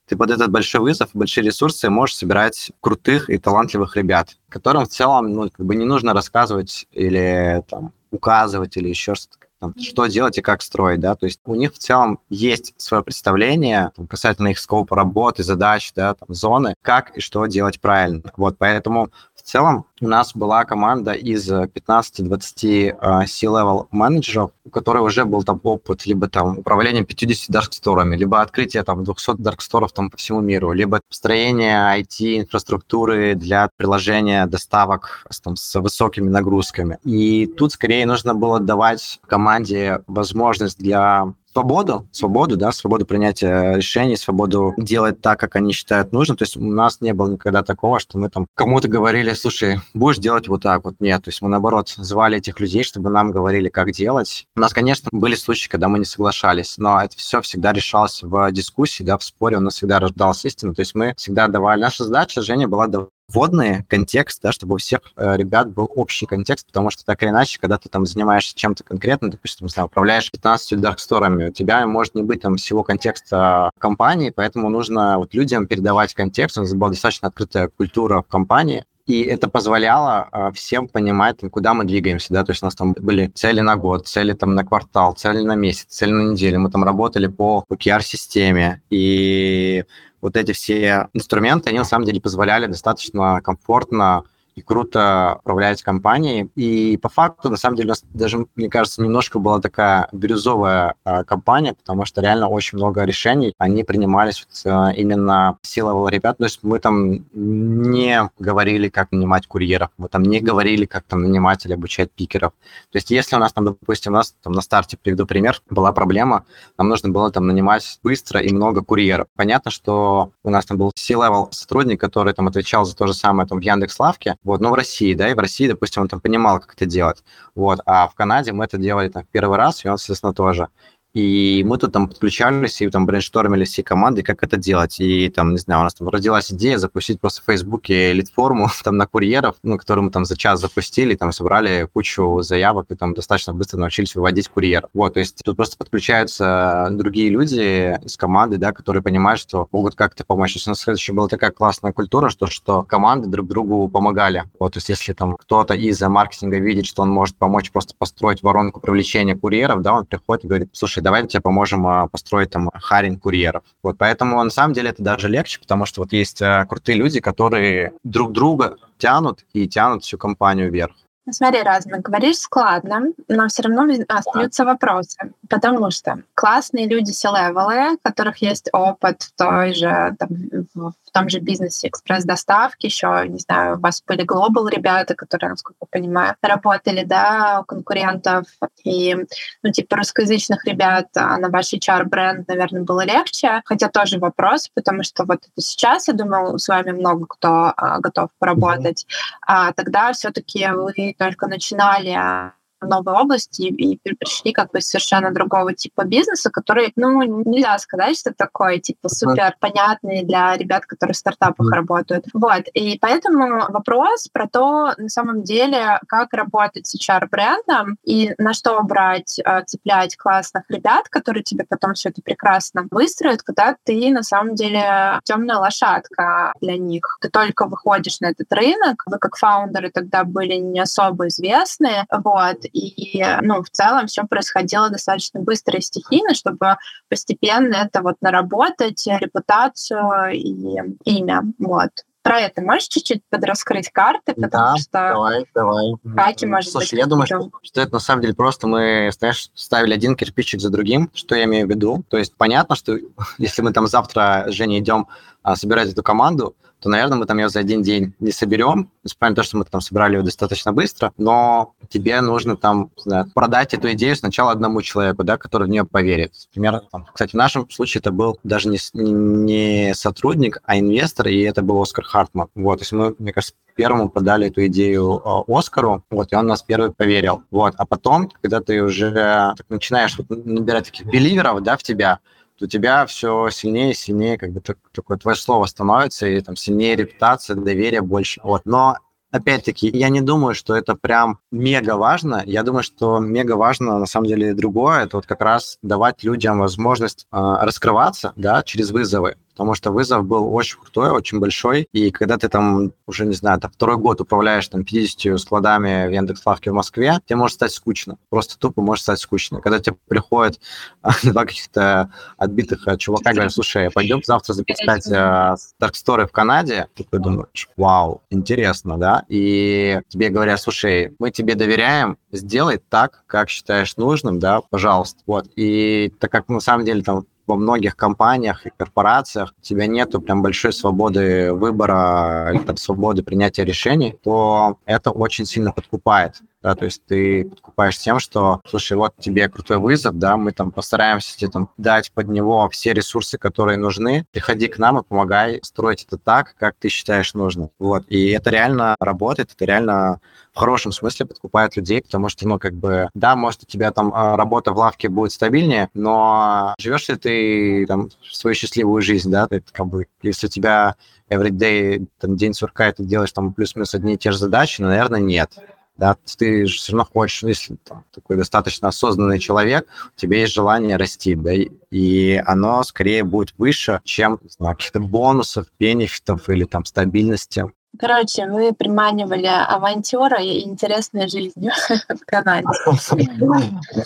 ты под этот большой вызов, большие ресурсы можешь собирать крутых и талантливых ребят, которым в целом ну, как бы не нужно рассказывать или там, указывать или еще что-то там, что делать и как строить, да, то есть у них в целом есть свое представление там, касательно их скопа работы, задач, да, там, зоны, как и что делать правильно. Вот, поэтому целом у нас была команда из 15-20 uh, C-level менеджеров, у которых уже был там опыт либо там управлением 50 дарксторами, либо открытие там 200 дарксторов там по всему миру, либо построение IT-инфраструктуры для приложения доставок там, с высокими нагрузками. И тут скорее нужно было давать команде возможность для свободу, свободу, да, свободу принятия решений, свободу делать так, как они считают нужным. То есть у нас не было никогда такого, что мы там кому-то говорили, слушай, будешь делать вот так вот. Нет, то есть мы, наоборот, звали этих людей, чтобы нам говорили, как делать. У нас, конечно, были случаи, когда мы не соглашались, но это все всегда решалось в дискуссии, да, в споре, у нас всегда рождалась истина. То есть мы всегда давали... Наша задача, Женя, была вводные, контекст, да, чтобы у всех э, ребят был общий контекст, потому что так или иначе, когда ты там занимаешься чем-то конкретно, допустим, знаю, управляешь 15 дарксторами, у тебя может не быть там всего контекста компании, поэтому нужно вот людям передавать контекст, у нас была достаточно открытая культура в компании, и это позволяло э, всем понимать, куда мы двигаемся, да, то есть у нас там были цели на год, цели там на квартал, цели на месяц, цели на неделю, мы там работали по OKR-системе, и вот эти все инструменты, они на самом деле позволяли достаточно комфортно и круто управлять компанией. И по факту, на самом деле, у нас даже, мне кажется, немножко была такая бирюзовая э, компания, потому что реально очень много решений, они принимались вот, э, именно силового ребят. То есть мы там не говорили, как нанимать курьеров, мы там не говорили, как там нанимать или обучать пикеров. То есть если у нас там, допустим, у нас там на старте, приведу пример, была проблема, нам нужно было там нанимать быстро и много курьеров. Понятно, что у нас там был C-level сотрудник, который там отвечал за то же самое там в Яндекс.Лавке, вот, но в России, да, и в России, допустим, он там понимал, как это делать. Вот, а в Канаде мы это делали там в первый раз, и он, соответственно, тоже. И мы тут там подключались и там брейнштормили все команды, как это делать. И там, не знаю, у нас там родилась идея запустить просто в Фейсбуке лид-форму там на курьеров, ну, которую мы там за час запустили, там собрали кучу заявок и там достаточно быстро научились выводить курьеров. Вот, то есть тут просто подключаются другие люди из команды, да, которые понимают, что могут как-то помочь. То есть у нас еще была такая классная культура, что, что команды друг другу помогали. Вот, то есть если там кто-то из маркетинга видит, что он может помочь просто построить воронку привлечения курьеров, да, он приходит и говорит, слушай, давай тебе поможем а, построить там харин курьеров. Вот поэтому на самом деле это даже легче, потому что вот есть а, крутые люди, которые друг друга тянут и тянут всю компанию вверх. Ну, смотри, Размин, говоришь складно, но все равно остаются вопросы, потому что классные люди C-левелы, у которых есть опыт в той же, там, в том же бизнесе экспресс-доставки, еще, не знаю, у вас были глобал ребята, которые, насколько я понимаю, работали, да, у конкурентов, и, ну, типа, русскоязычных ребят а на ваш HR-бренд, наверное, было легче, хотя тоже вопрос, потому что вот сейчас, я думаю, с вами много кто а, готов поработать, а тогда все таки вы только начинали новой области и, пришли как бы совершенно другого типа бизнеса, который, ну, нельзя сказать, что такой, типа, супер понятный для ребят, которые в стартапах mm. работают. Вот, и поэтому вопрос про то, на самом деле, как работать с HR-брендом и на что брать, а, цеплять классных ребят, которые тебе потом все это прекрасно выстроят, когда ты, на самом деле, темная лошадка для них. Ты только выходишь на этот рынок, вы как фаундеры тогда были не особо известны, вот, и ну, в целом все происходило достаточно быстро и стихийно, чтобы постепенно это вот наработать, репутацию и имя. Вот про это можешь чуть-чуть подраскрыть карты, потому да, что давай, давай. Хаки, может Слушай, быть, я думаю, что, что это на самом деле просто мы, знаешь, ставили один кирпичик за другим. Что я имею в виду? То есть понятно, что если мы там завтра с Женей идем а, собирать эту команду, то, наверное, мы там ее за один день не соберем, несмотря на то, что мы там собрали ее достаточно быстро, но тебе нужно там знаю, продать эту идею сначала одному человеку, да, который в нее поверит. Например, там, кстати, в нашем случае это был даже не, не сотрудник, а инвестор, и это был Оскар Хартман. Вот, то есть мы, мне кажется, первому подали эту идею а, Оскару, вот, и он нас первый поверил. Вот, а потом, когда ты уже так, начинаешь вот, набирать таких беливеров, да, в тебя, у тебя все сильнее и сильнее, как бы такое твое слово становится, и там сильнее репутация, доверие больше. Вот. Но опять-таки, я не думаю, что это прям мега важно. Я думаю, что мега важно на самом деле другое. Это вот как раз давать людям возможность э, раскрываться, да, через вызовы потому что вызов был очень крутой, очень большой, и когда ты там уже, не знаю, там, второй год управляешь там 50 складами в Яндекс.Лавке в Москве, тебе может стать скучно, просто тупо может стать скучно. Когда тебе приходят два каких-то отбитых э, чувака, говорят, слушай, пойдем завтра запускать э, Дарксторы в Канаде, ты думаешь, вау, интересно, да, и тебе говорят, слушай, мы тебе доверяем, сделай так, как считаешь нужным, да, пожалуйста, вот, и так как на самом деле там во многих компаниях и корпорациях у тебя нету прям большой свободы выбора или там, свободы принятия решений, то это очень сильно подкупает да, то есть ты подкупаешь тем, что, слушай, вот тебе крутой вызов, да, мы там постараемся тебе там дать под него все ресурсы, которые нужны, приходи к нам и помогай строить это так, как ты считаешь нужным. Вот, и это реально работает, это реально в хорошем смысле подкупает людей, потому что, ну, как бы, да, может, у тебя там а, работа в лавке будет стабильнее, но живешь ли ты там свою счастливую жизнь, да, ты, как бы, если у тебя everyday, там, день сурка, и ты делаешь там плюс-минус одни и те же задачи, ну, наверное, нет да, ты же все равно хочешь, если там, такой достаточно осознанный человек, у тебя есть желание расти, да, и оно скорее будет выше, чем каких-то бонусов, бенефитов или там стабильности. Короче, вы приманивали авантюра и интересной жизнью в Канаде.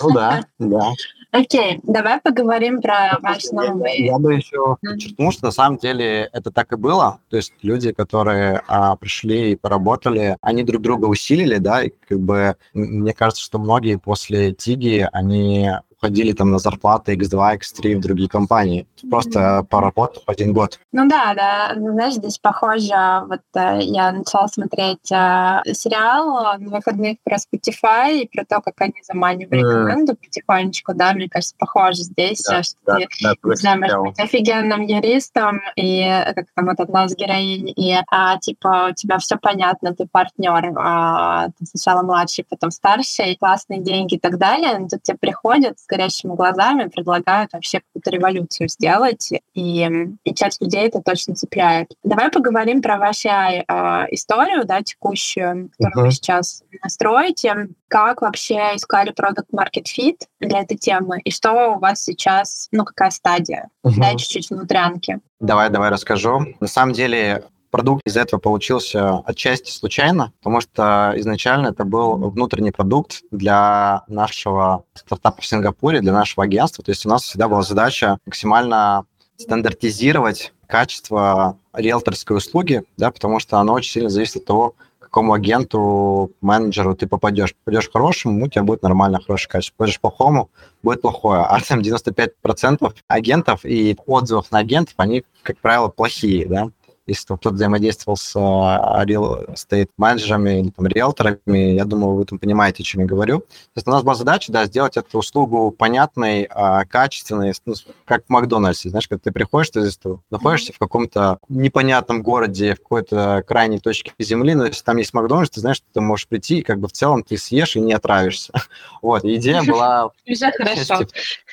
Ну да, да. Окей, давай поговорим про ваш новый... Я бы еще подчеркнул, что на самом деле это так и было. То есть люди, которые а, пришли и поработали, они друг друга усилили, да, и как бы мне кажется, что многие после Тиги, они уходили там на зарплаты X2, X3 в другие компании. Просто поработав один год. Ну да, да. Ну, знаешь, здесь похоже, вот э, я начала смотреть э, сериал на выходных про Spotify и про то, как они заманивали mm. команду потихонечку, да, мне кажется, похоже здесь, да, что да, ты, да, не знаю, можешь быть офигенным юристом, и как там вот одна из героинь, и а, типа у тебя все понятно, ты партнер, а, ты сначала младший, потом старший, классные деньги и так далее, но тут тебе приходят горящими глазами предлагают вообще какую-то революцию сделать, и, и часть людей это точно цепляет. Давай поговорим про вашу э, историю, да, текущую, которую uh-huh. вы сейчас настроите. Как вообще искали продукт Market Fit для этой темы, и что у вас сейчас, ну, какая стадия? Uh-huh. Дай чуть-чуть внутрянки. Давай, давай расскажу. На самом деле продукт из этого получился отчасти случайно, потому что изначально это был внутренний продукт для нашего стартапа в Сингапуре, для нашего агентства. То есть у нас всегда была задача максимально стандартизировать качество риэлторской услуги, да, потому что оно очень сильно зависит от того, к какому агенту, менеджеру ты попадешь. Попадешь к хорошему, у тебя будет нормально хорошее качество. Попадешь к плохому, будет плохое. А там 95% агентов и отзывов на агентов, они, как правило, плохие, да если кто-то взаимодействовал с а, real estate менеджерами или там, риэлторами, я думаю, вы там понимаете, о чем я говорю. То есть у нас была задача, да, сделать эту услугу понятной, а, качественной, ну, как в Макдональдсе. Знаешь, когда ты приходишь, ты здесь находишься в каком-то непонятном городе, в какой-то крайней точке земли, но если там есть Макдональдс, ты знаешь, что ты можешь прийти, и как бы в целом ты съешь и не отравишься. Вот, идея была... Уже хорошо.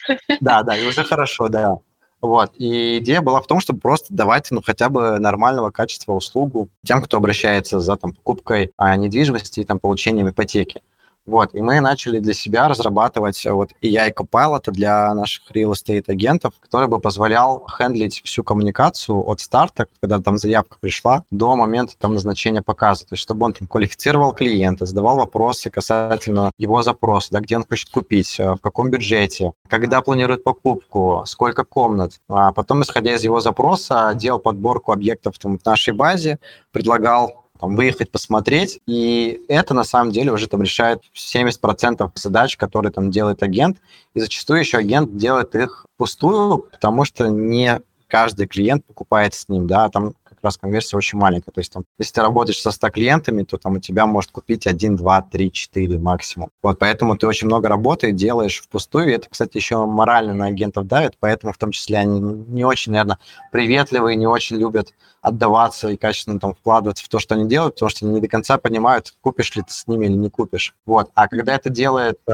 Да, да, уже хорошо, да. Вот. И идея была в том, чтобы просто давать ну, хотя бы нормального качества услугу тем, кто обращается за там, покупкой а, недвижимости и там, получением ипотеки. Вот, и мы начали для себя разрабатывать вот AI Copilot для наших real estate агентов, который бы позволял хендлить всю коммуникацию от старта, когда там заявка пришла, до момента там назначения показа. То есть, чтобы он там квалифицировал клиента, задавал вопросы касательно его запроса, да, где он хочет купить, э, в каком бюджете, когда планирует покупку, сколько комнат. А потом, исходя из его запроса, делал подборку объектов там, в нашей базе, предлагал там, выехать посмотреть, и это на самом деле уже там решает 70% задач, которые там делает агент, и зачастую еще агент делает их пустую, потому что не каждый клиент покупает с ним, да, там раз конверсия очень маленькая. То есть, там, если ты работаешь со 100 клиентами, то там у тебя может купить 1, 2, 3, 4 максимум. Вот, поэтому ты очень много работы делаешь впустую. И это, кстати, еще морально на агентов давит, поэтому в том числе они не очень, наверное, приветливые, не очень любят отдаваться и качественно там вкладываться в то, что они делают, потому что они не до конца понимают, купишь ли ты с ними или не купишь. Вот. А когда это делает э,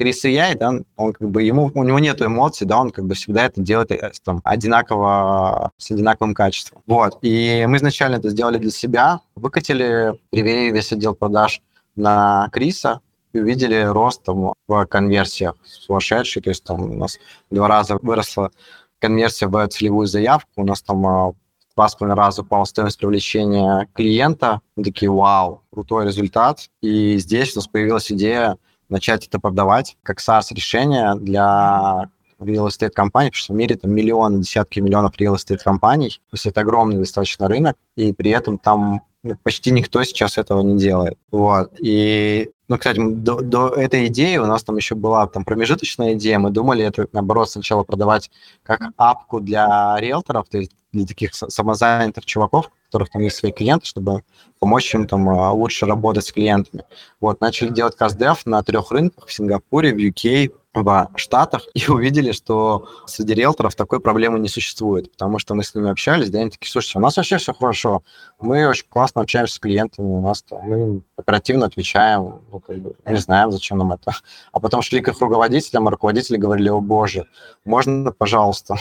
Крис и я, да, он как бы ему, у него нет эмоций, да, он как бы всегда это делает э, там, одинаково, с одинаковым качеством. Вот. И мы изначально это сделали для себя, выкатили, привели весь отдел продаж на Криса, и увидели рост там, в конверсиях сумасшедший, то есть там у нас два раза выросла конверсия в целевую заявку, у нас там а, два с половиной раза упала стоимость привлечения клиента. Мы такие, вау, крутой результат. И здесь у нас появилась идея начать это продавать как SaaS-решение для real estate компаний, потому что в мире там миллионы, десятки миллионов real estate компаний, то есть это огромный достаточно рынок, и при этом там ну, почти никто сейчас этого не делает. Вот. И, ну, кстати, до, до этой идеи у нас там еще была там промежуточная идея. Мы думали это, наоборот, сначала продавать как апку для риэлторов, то есть для таких самозанятых чуваков, которых там есть свои клиенты, чтобы помочь им там а, лучше работать с клиентами. Вот, начали делать каздев на трех рынках в Сингапуре, в UK, в Штатах и увидели, что среди риэлторов такой проблемы не существует, потому что мы с ними общались, да, они такие, слушайте, у нас вообще все хорошо, мы очень классно общаемся с клиентами, у нас мы оперативно отвечаем, ну, как бы, не знаем, зачем нам это. А потом шли к их руководителям, а руководители говорили, о боже, можно, пожалуйста?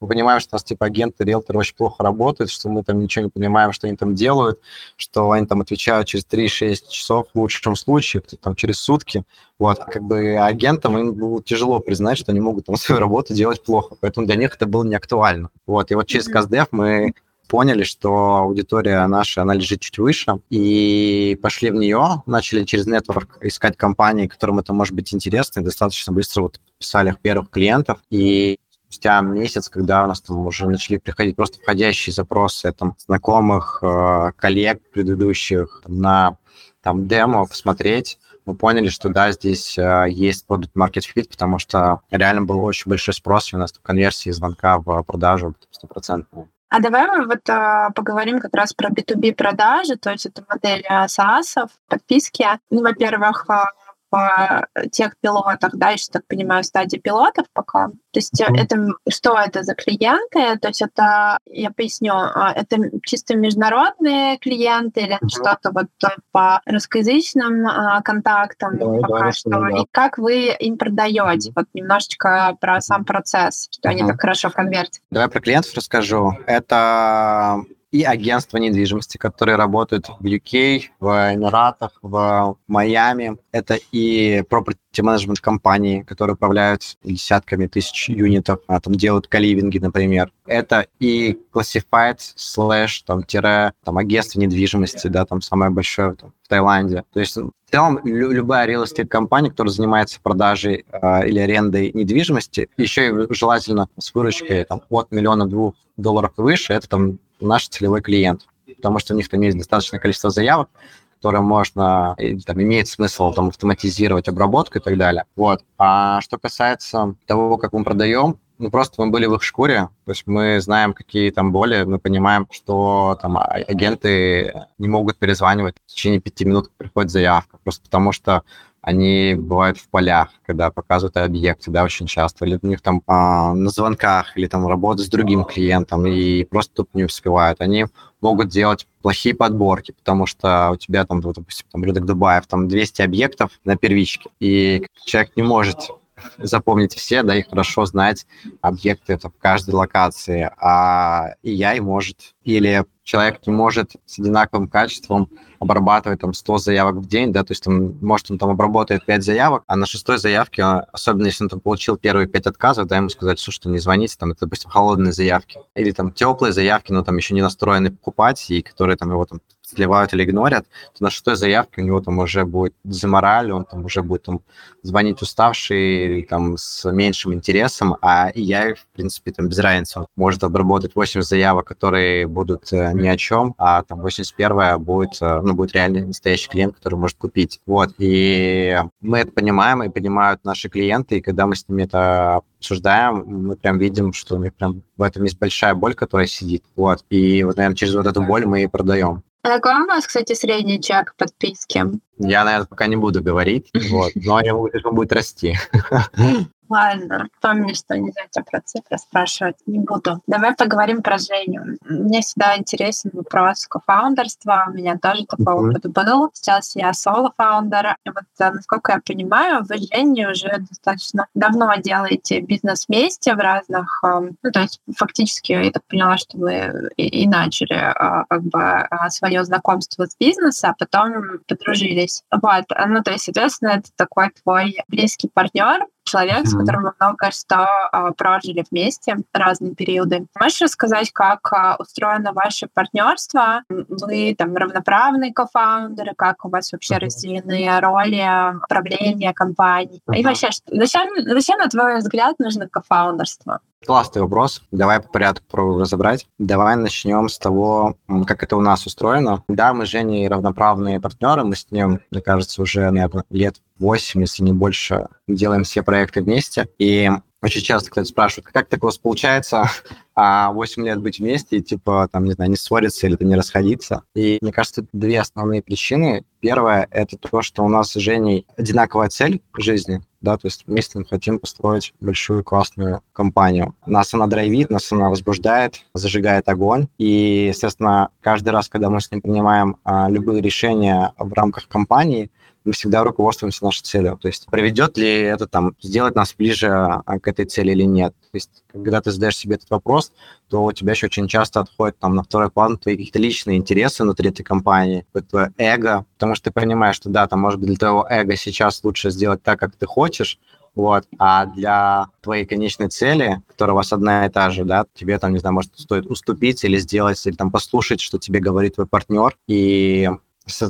Мы понимаем, что у нас типа агенты, риэлторы очень плохо работают, что мы там ничего не понимаем, что они там делают, что они там отвечают через 3-6 часов в лучшем случае, там через сутки. Вот, как бы агентам им было тяжело признать, что они могут там свою работу делать плохо, поэтому для них это было не актуально. Вот, и вот через КАЗДЕФ мы поняли, что аудитория наша, она лежит чуть выше, и пошли в нее, начали через нетворк искать компании, которым это может быть интересно, и достаточно быстро вот писали их первых клиентов, и спустя месяц, когда у нас там уже начали приходить просто входящие запросы там, знакомых, э, коллег предыдущих там, на там демо посмотреть, мы поняли, что да, здесь э, есть продукт market fit, потому что реально был очень большой спрос, и у нас конверсии звонка в продажу стопроцентная. А давай мы вот а, поговорим как раз про B2B продажи, то есть это модель SaaS, подписки. Ну, во-первых, а, в тех пилотах, да, еще так понимаю, стадии пилотов пока. То есть mm-hmm. это что это за клиенты? То есть это, я поясню, а, это чисто международные клиенты или mm-hmm. что-то вот по русскоязычным а, контактам давай, пока давай, что? Да. И как вы им продаете? Mm-hmm. Вот немножечко про сам процесс, что mm-hmm. они так хорошо конвертят. Давай про клиентов расскажу. Это и агентства недвижимости, которые работают в UK, в Эмиратах, в Майами. Это и property management компании, которые управляют десятками тысяч юнитов, а, там делают каливинги, например. Это и classified slash там тире там агентство недвижимости, да, там самое большое там, в Таиланде. То есть в целом лю- любая real estate компания, которая занимается продажей э, или арендой недвижимости, еще и желательно с выручкой там, от миллиона двух долларов и выше, это там наш целевой клиент, потому что у них там есть достаточное количество заявок, которые можно, там, имеет смысл там, автоматизировать обработку и так далее. Вот. А что касается того, как мы продаем, ну, просто мы были в их шкуре, то есть мы знаем, какие там боли, мы понимаем, что там а, агенты не могут перезванивать в течение пяти минут, приходит заявка, просто потому что они бывают в полях, когда показывают объекты, да, очень часто, или у них там а, на звонках, или там работают с другим клиентом, и просто тут не успевают. Они могут делать плохие подборки, потому что у тебя там, допустим, там рынок Дубаев, там 200 объектов на первичке, и человек не может запомнить все, да, и хорошо знать объекты в каждой локации, а и я и может. Или человек не может с одинаковым качеством обрабатывать там 100 заявок в день, да, то есть там, может, он там обработает 5 заявок, а на шестой заявке, а, особенно если он там получил первые 5 отказов, да, ему сказать, слушай, не звоните, там, это, допустим, холодные заявки, или там теплые заявки, но там еще не настроены покупать, и которые там его там сливают или игнорят, то на шестой заявке у него там уже будет замораль, он там уже будет там звонить уставший, там с меньшим интересом, а я, в принципе, там без разницы, он может обработать 8 заявок, которые будут э, ни о чем, а там 81 будет, э, ну, будет реальный настоящий клиент, который может купить. Вот, и мы это понимаем, и понимают наши клиенты, и когда мы с ними это обсуждаем, мы прям видим, что у них прям в этом есть большая боль, которая сидит. Вот. И вот, наверное, через вот эту боль мы и продаем. А какой у вас, кстати, средний чек подписки? Я, наверное, пока не буду говорить, вот, но он будет расти. Ладно, помни, что нельзя тебя про цифры спрашивать, не буду. Давай поговорим про Женю. Мне всегда интересен вопрос кофаундерства. У меня тоже такой mm-hmm. опыт был. Сейчас я соло-фаундер. И вот, э, насколько я понимаю, вы, Женя, уже достаточно давно делаете бизнес вместе в разных... Эм, ну, то есть фактически я так поняла, что вы и, начали э, как бы э, свое знакомство с бизнесом, а потом подружились. Вот. Ну, то есть, соответственно, это такой твой близкий партнер, человек, с которым мы много что а, прожили вместе, разные периоды. Можешь рассказать, как а, устроено ваше партнерство? Вы там равноправные кофаундеры, как у вас вообще разделены роли управления компанией? И вообще, зачем, зачем, на твой взгляд, нужно кофаундерство? Классный вопрос. Давай по порядку разобрать. Давай начнем с того, как это у нас устроено. Да, мы с Женей равноправные партнеры, мы с ним, мне кажется, уже, наверное, лет 8, если не больше, делаем все проекты вместе. И очень часто кто-то спрашивает, как так у вас получается а 8 лет быть вместе и, типа, там, не знаю, не ссориться или не расходиться. И мне кажется, две основные причины. Первое — это то, что у нас с Женей одинаковая цель в жизни, да, то есть вместе мы хотим построить большую классную компанию. Нас она драйвит, нас она возбуждает, зажигает огонь, и, естественно, каждый раз, когда мы с ним принимаем а, любые решения в рамках компании, мы всегда руководствуемся нашей целью. То есть приведет ли это там, сделать нас ближе а, к этой цели или нет. То есть когда ты задаешь себе этот вопрос, то у тебя еще очень часто отходит там на второй план твои какие-то личные интересы внутри этой компании, твое эго, потому что ты понимаешь, что да, там может быть для твоего эго сейчас лучше сделать так, как ты хочешь, вот. А для твоей конечной цели, которая у вас одна и та же, да, тебе там, не знаю, может, стоит уступить или сделать, или там послушать, что тебе говорит твой партнер, и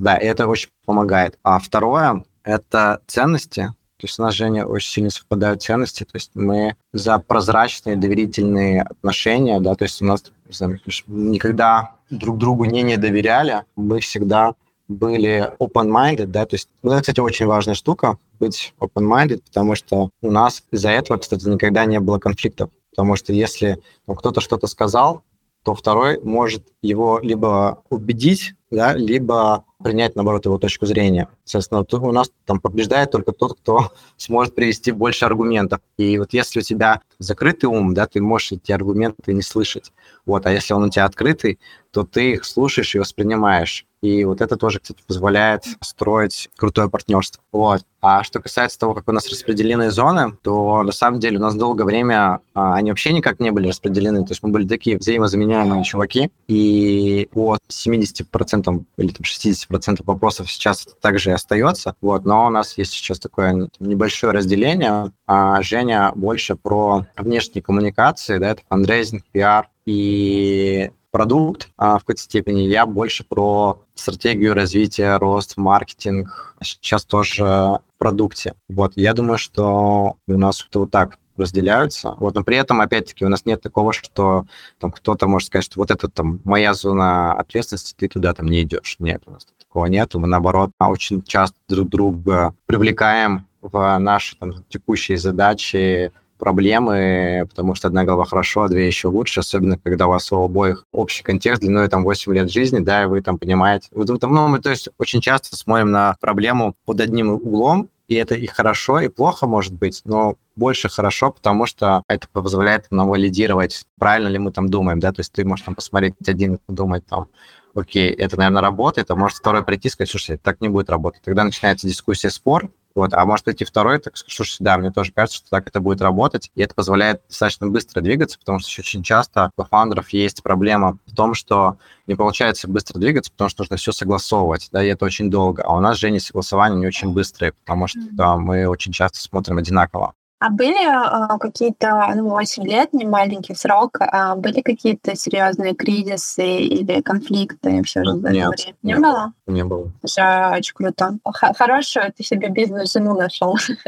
да, и это очень помогает. А второе – это ценности. То есть у нас, Женя, очень сильно совпадают ценности. То есть мы за прозрачные, доверительные отношения, да, то есть у нас знаю, никогда друг другу не недоверяли, мы всегда были open-minded, да, то есть, ну, это, кстати, очень важная штука, быть open-minded, потому что у нас из-за этого, кстати, никогда не было конфликтов, потому что если ну, кто-то что-то сказал, то второй может его либо убедить, да, либо принять, наоборот, его точку зрения. Соответственно, у нас там побеждает только тот, кто сможет привести больше аргументов. И вот если у тебя закрытый ум, да, ты можешь эти аргументы не слышать. Вот, а если он у тебя открытый, то ты их слушаешь и воспринимаешь. И вот это тоже, кстати, позволяет строить крутое партнерство. Вот. А что касается того, как у нас распределены зоны, то на самом деле у нас долгое время а, они вообще никак не были распределены. То есть мы были такие взаимозаменяемые чуваки. И от 70% или там, 60% вопросов сейчас также и остается. Вот. Но у нас есть сейчас такое небольшое разделение. А Женя больше про внешние коммуникации, да, это фандрейзинг, пиар, и продукт а в какой-то степени. Я больше про стратегию развития, рост, маркетинг. Сейчас тоже в продукте. Вот, я думаю, что у нас это вот так разделяются. Вот, но при этом, опять-таки, у нас нет такого, что там кто-то может сказать, что вот это там моя зона ответственности, ты туда там не идешь. Нет, у нас такого нет. Мы, наоборот, очень часто друг друга привлекаем в наши там, текущие задачи, проблемы, потому что одна голова хорошо, а две еще лучше, особенно когда у вас у обоих общий контекст длиной там 8 лет жизни, да, и вы там понимаете. Вот, ну, мы, то есть, очень часто смотрим на проблему под одним углом, и это и хорошо, и плохо может быть, но больше хорошо, потому что это позволяет нам валидировать, правильно ли мы там думаем, да, то есть ты можешь там посмотреть один, думать там, окей, это, наверное, работает, а может второй прийти и сказать, слушай, так не будет работать. Тогда начинается дискуссия, спор, вот, а может быть и второй, так слушай, да, мне тоже кажется, что так это будет работать, и это позволяет достаточно быстро двигаться, потому что очень часто у фаундеров есть проблема в том, что не получается быстро двигаться, потому что нужно все согласовывать, да, и это очень долго. А у нас, Женя, согласования не очень быстрые, потому что да, мы очень часто смотрим одинаково. А были а, какие-то, ну, 8 лет, не маленький срок, а были какие-то серьезные кризисы или конфликты все же за нет, время? Не, не было? Не было. Уже очень круто. Х- хорошую ты себе бизнес-жену нашел.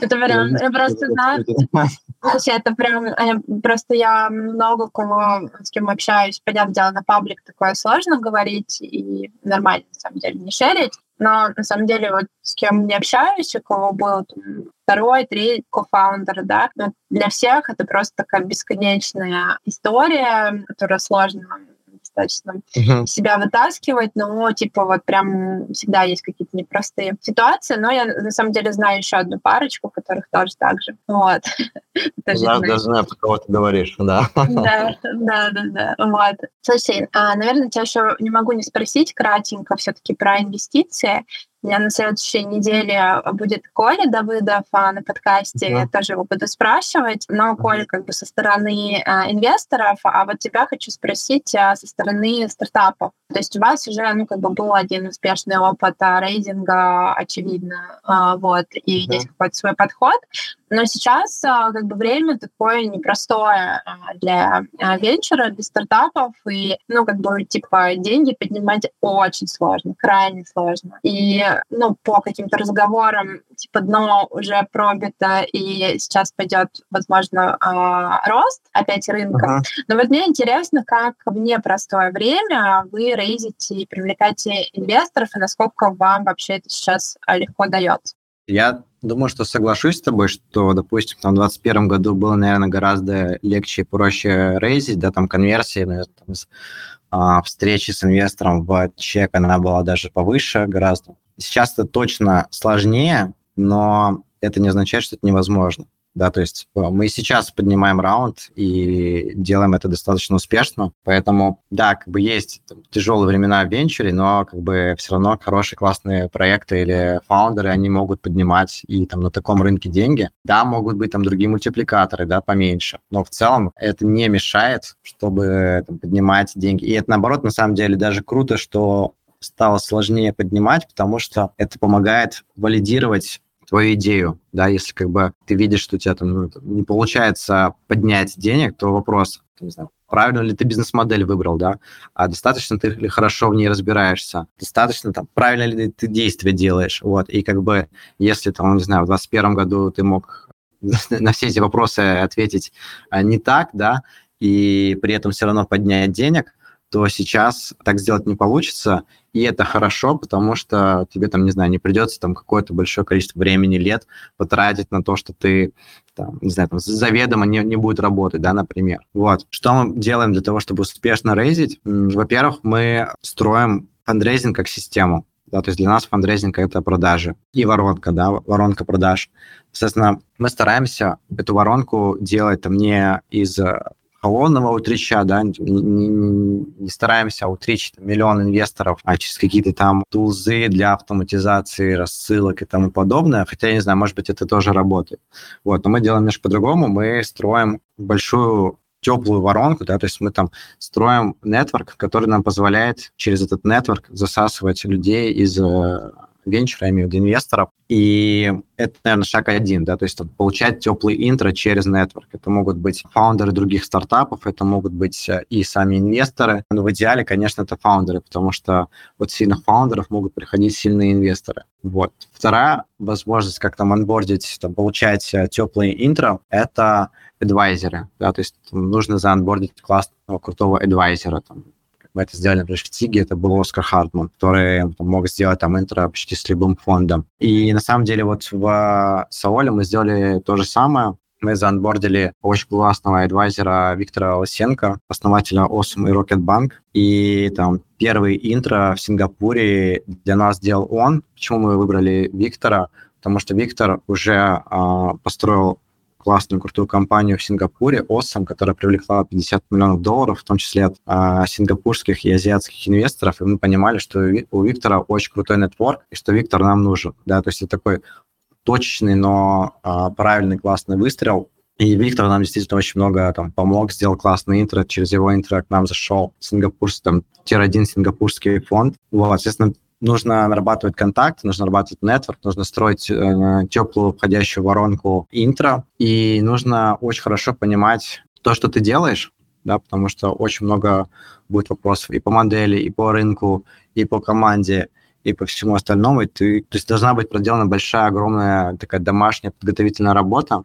Это прям, я просто знаю, это прям, просто я много кого, с кем общаюсь, понятное дело, на паблик такое сложно говорить и нормально, на самом деле, не шерить. Но на самом деле вот с кем не общаюсь, у кого был второй, третий кофаундер, да, но для всех это просто такая бесконечная история, которая сложно достаточно uh-huh. себя вытаскивать, но типа вот прям всегда есть какие-то непростые ситуации, но я на самом деле знаю еще одну парочку, которых тоже так же. Вот. Я даже знаю, про кого ты говоришь, да. Да, да, да, да. Вот. Слушай, а, наверное, тебя еще не могу не спросить кратенько все-таки про инвестиции. У меня на следующей неделе будет Коля Давыдов а, на подкасте, да. я тоже его буду спрашивать, но Коля как бы со стороны а, инвесторов, а вот тебя хочу спросить а, со стороны стартапов. То есть у вас уже, ну, как бы был один успешный опыт а, рейдинга, очевидно, а, вот, и да. есть какой-то свой подход, но сейчас а, как бы время такое непростое а, для а, венчура, для стартапов, и, ну, как бы, типа, деньги поднимать очень сложно, крайне сложно. И ну, по каким-то разговорам, типа, дно уже пробито, и сейчас пойдет, возможно, э, рост опять рынка. Uh-huh. Но вот мне интересно, как в непростое время вы рейзите и привлекаете инвесторов, и насколько вам вообще это сейчас легко дается? Я думаю, что соглашусь с тобой, что, допустим, там, в 2021 году было, наверное, гораздо легче и проще рейзить, да, там конверсии, наверное, там, с, а, встречи с инвестором в чек, она была даже повыше гораздо. Сейчас это точно сложнее, но это не означает, что это невозможно да, то есть э, мы сейчас поднимаем раунд и делаем это достаточно успешно, поэтому, да, как бы есть там, тяжелые времена в венчуре, но как бы все равно хорошие, классные проекты или фаундеры, они могут поднимать и там на таком рынке деньги. Да, могут быть там другие мультипликаторы, да, поменьше, но в целом это не мешает, чтобы там, поднимать деньги. И это, наоборот, на самом деле даже круто, что стало сложнее поднимать, потому что это помогает валидировать твою идею, да, если как бы ты видишь, что у тебя там ну, не получается поднять денег, то вопрос, не знаю, правильно ли ты бизнес-модель выбрал, да, а достаточно ты ли хорошо в ней разбираешься, достаточно там, правильно ли ты действия делаешь, вот, и как бы если там, не знаю, в 2021 году ты мог на все эти вопросы ответить а, не так, да, и при этом все равно поднять денег, то сейчас так сделать не получится, и это хорошо, потому что тебе там, не знаю, не придется там какое-то большое количество времени, лет потратить на то, что ты, там, не знаю, там, заведомо не, не будет работать, да, например. Вот. Что мы делаем для того, чтобы успешно рейзить? Во-первых, мы строим фандрейзинг как систему. Да, то есть для нас фандрейзинг – это продажи и воронка, да, воронка продаж. Соответственно, мы стараемся эту воронку делать там не из холодного аутрича, да, не, не, не стараемся аутричить миллион инвесторов, а через какие-то там тулзы для автоматизации рассылок и тому подобное, хотя, я не знаю, может быть, это тоже работает. Вот, но мы делаем немножко по-другому, мы строим большую теплую воронку, да, то есть мы там строим нетворк, который нам позволяет через этот нетворк засасывать людей из э, венчура, я имею в виду инвесторов. И это, наверное, шаг один, да, то есть получать теплый интро через нетворк. Это могут быть фаундеры других стартапов, это могут быть э, и сами инвесторы. Но в идеале, конечно, это фаундеры, потому что от сильных фаундеров могут приходить сильные инвесторы. Вот. Вторая возможность как-то анбордить, там, получать э, теплые интро, это адвайзеры, да, то есть нужно заанбордить классного, крутого адвайзера, там, это сделали, например, в Тиге, это был Оскар Хартман, который мог сделать там интро почти с любым фондом. И на самом деле вот в Саоле мы сделали то же самое. Мы заанбордили очень классного адвайзера Виктора Лосенко, основателя Awesome и Rocketbank. И там первый интро в Сингапуре для нас сделал он. Почему мы выбрали Виктора? Потому что Виктор уже а, построил классную, крутую компанию в Сингапуре, Осам, которая привлекла 50 миллионов долларов, в том числе от а, сингапурских и азиатских инвесторов, и мы понимали, что у Виктора очень крутой нетворк, и что Виктор нам нужен, да, то есть это такой точечный, но а, правильный, классный выстрел, и Виктор нам действительно очень много там помог, сделал классный интро, через его интро к нам зашел сингапурский, там, тир-1 сингапурский фонд. Вот, соответственно, нужно нарабатывать контакт, нужно нарабатывать нетворк, нужно строить э, теплую входящую воронку интро, и нужно очень хорошо понимать то, что ты делаешь, да, потому что очень много будет вопросов и по модели, и по рынку, и по команде, и по всему остальному. И ты, то есть должна быть проделана большая, огромная такая домашняя подготовительная работа.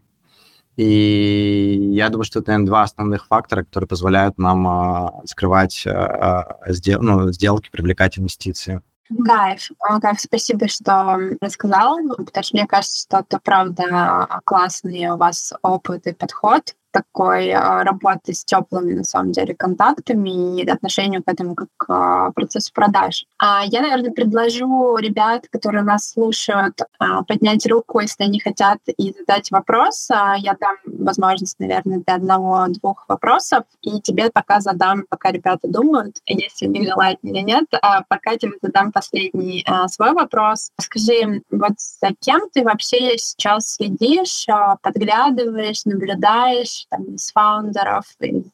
И я думаю, что это, наверное, два основных фактора, которые позволяют нам а, скрывать а, сдел, ну, сделки, привлекать инвестиции. Кайф. Кайф, спасибо, что рассказал, потому что мне кажется, что это правда классный у вас опыт и подход такой а, работы с теплыми, на самом деле, контактами и отношению к этому как к а, процессу продаж. А я, наверное, предложу ребят, которые нас слушают, а, поднять руку, если они хотят, и задать вопрос. Я дам возможность, наверное, для одного-двух вопросов, и тебе пока задам, пока ребята думают, если не желают или нет, а пока тебе задам последний свой вопрос. Скажи, вот за кем ты вообще сейчас следишь, подглядываешь, наблюдаешь, там, из фаундеров, из,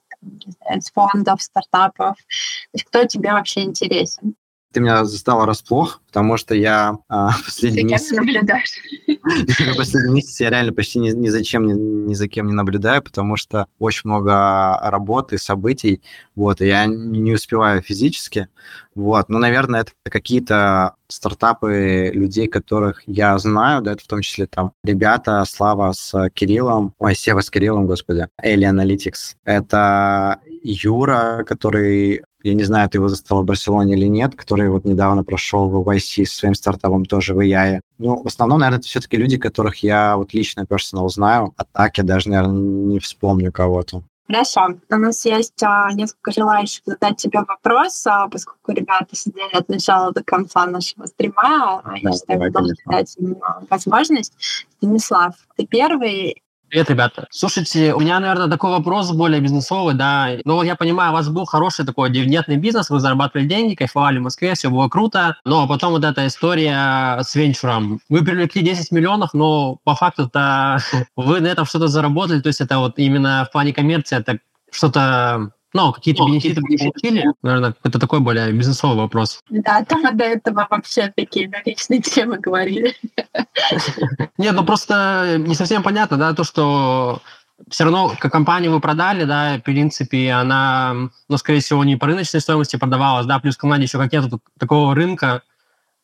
из фондов, стартапов? То есть кто тебе вообще интересен? Ты меня застала расплох, потому что я а, последний месяц... наблюдаешь? последний месяц я реально почти ни, ни, зачем, ни, ни за кем не наблюдаю, потому что очень много работы, событий, вот, и я не успеваю физически, вот. Но, наверное, это какие-то стартапы людей, которых я знаю, да, это в том числе там ребята, Слава с Кириллом, ой, Сева с Кириллом, господи, Eli Analytics. Это Юра, который Я не знаю, ты его застал в Барселоне или нет, который вот недавно прошел в YC с своим стартапом тоже в AI. Ну, в основном, наверное, это все-таки люди, которых я вот лично персонал знаю, а так я даже, наверное, не вспомню кого-то. Хорошо. У нас есть а, несколько желающих задать тебе вопрос, а, поскольку ребята сидели от начала до конца нашего стрима. А, я считаю, должен дать им а, возможность. Станислав, ты первый. Привет, ребята. Слушайте, у меня, наверное, такой вопрос более бизнесовый, да. Ну, я понимаю, у вас был хороший такой дивидендный бизнес, вы зарабатывали деньги, кайфовали в Москве, все было круто, но потом вот эта история с венчуром. Вы привлекли 10 миллионов, но по факту-то вы на этом что-то заработали, то есть это вот именно в плане коммерции, это что-то ну, какие-то бенефиты вы получили? Наверное, это такой более бизнесовый вопрос. Да, там до этого вообще такие на личные темы говорили. Нет, ну просто не совсем понятно, да, то, что все равно, как компанию вы продали, да, в принципе, она, ну, скорее всего, не по рыночной стоимости продавалась, да, плюс команде еще как нет такого рынка.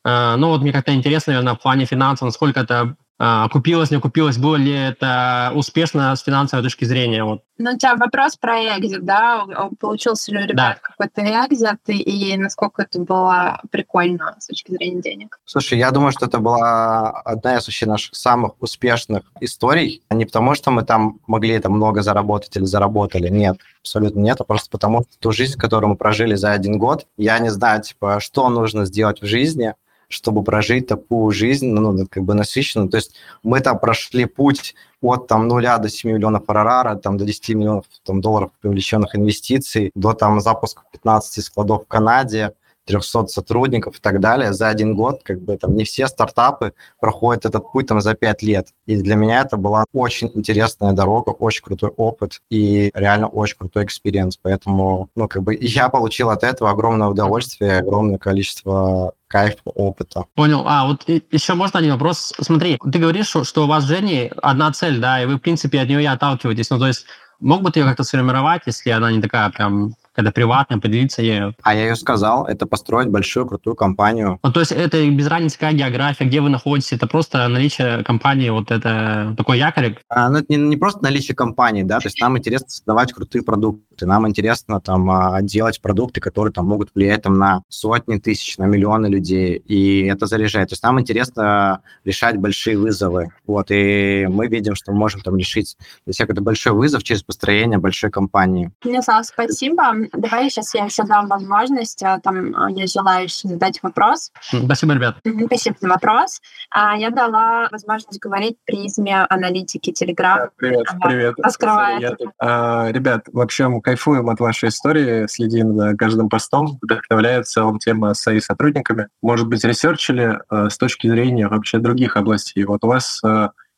А, ну, вот мне как-то интересно, наверное, в плане финансов, насколько это окупилось, не окупилось, было ли это успешно с финансовой точки зрения? Вот. Ну, у тебя вопрос про экзит, да? Получился ли у ребят да. какой-то экзит, и насколько это было прикольно с точки зрения денег? Слушай, я думаю, что это была одна из вообще наших самых успешных историй. Не потому, что мы там могли там много заработать или заработали, нет, абсолютно нет, а просто потому, что ту жизнь, которую мы прожили за один год, я не знаю, типа, что нужно сделать в жизни, чтобы прожить такую жизнь, ну, как бы насыщенную. То есть мы там прошли путь от там нуля до 7 миллионов ARR, там до 10 миллионов там, долларов привлеченных инвестиций, до там запуска 15 складов в Канаде, 300 сотрудников и так далее за один год. Как бы там не все стартапы проходят этот путь там за 5 лет. И для меня это была очень интересная дорога, очень крутой опыт и реально очень крутой experience. Поэтому, ну, как бы я получил от этого огромное удовольствие, огромное количество кайф опыта. Понял. А, вот еще можно один вопрос? Смотри, ты говоришь, что у вас с Женей одна цель, да, и вы, в принципе, от нее и отталкиваетесь. Ну, то есть мог бы ты ее как-то сформировать, если она не такая прям когда приватная, поделиться ею. А я ее сказал, это построить большую крутую компанию. Ну, то есть это без разницы, какая география, где вы находитесь, это просто наличие компании, вот это такой якорь? А, ну, это не, не просто наличие компании, да, то есть нам интересно создавать крутые продукты, нам интересно там а, делать продукты, которые там могут влиять там на сотни тысяч, на миллионы людей, и это заряжает. То есть нам интересно решать большие вызовы, вот, и мы видим, что мы можем там решить для всех это большой вызов через построение большой компании. Станислав, спасибо. Давай сейчас я еще дам возможность, а, там а, есть желающие задать вопрос. Спасибо, ребят. Спасибо за вопрос. А, я дала возможность говорить призме аналитики Telegram. Привет, привет. Раскрывает. ребят, вообще мы кайфуем от вашей истории, следим за каждым постом, вдохновляет в целом тема с AI сотрудниками. Может быть, ресерчили с точки зрения вообще других областей. Вот у вас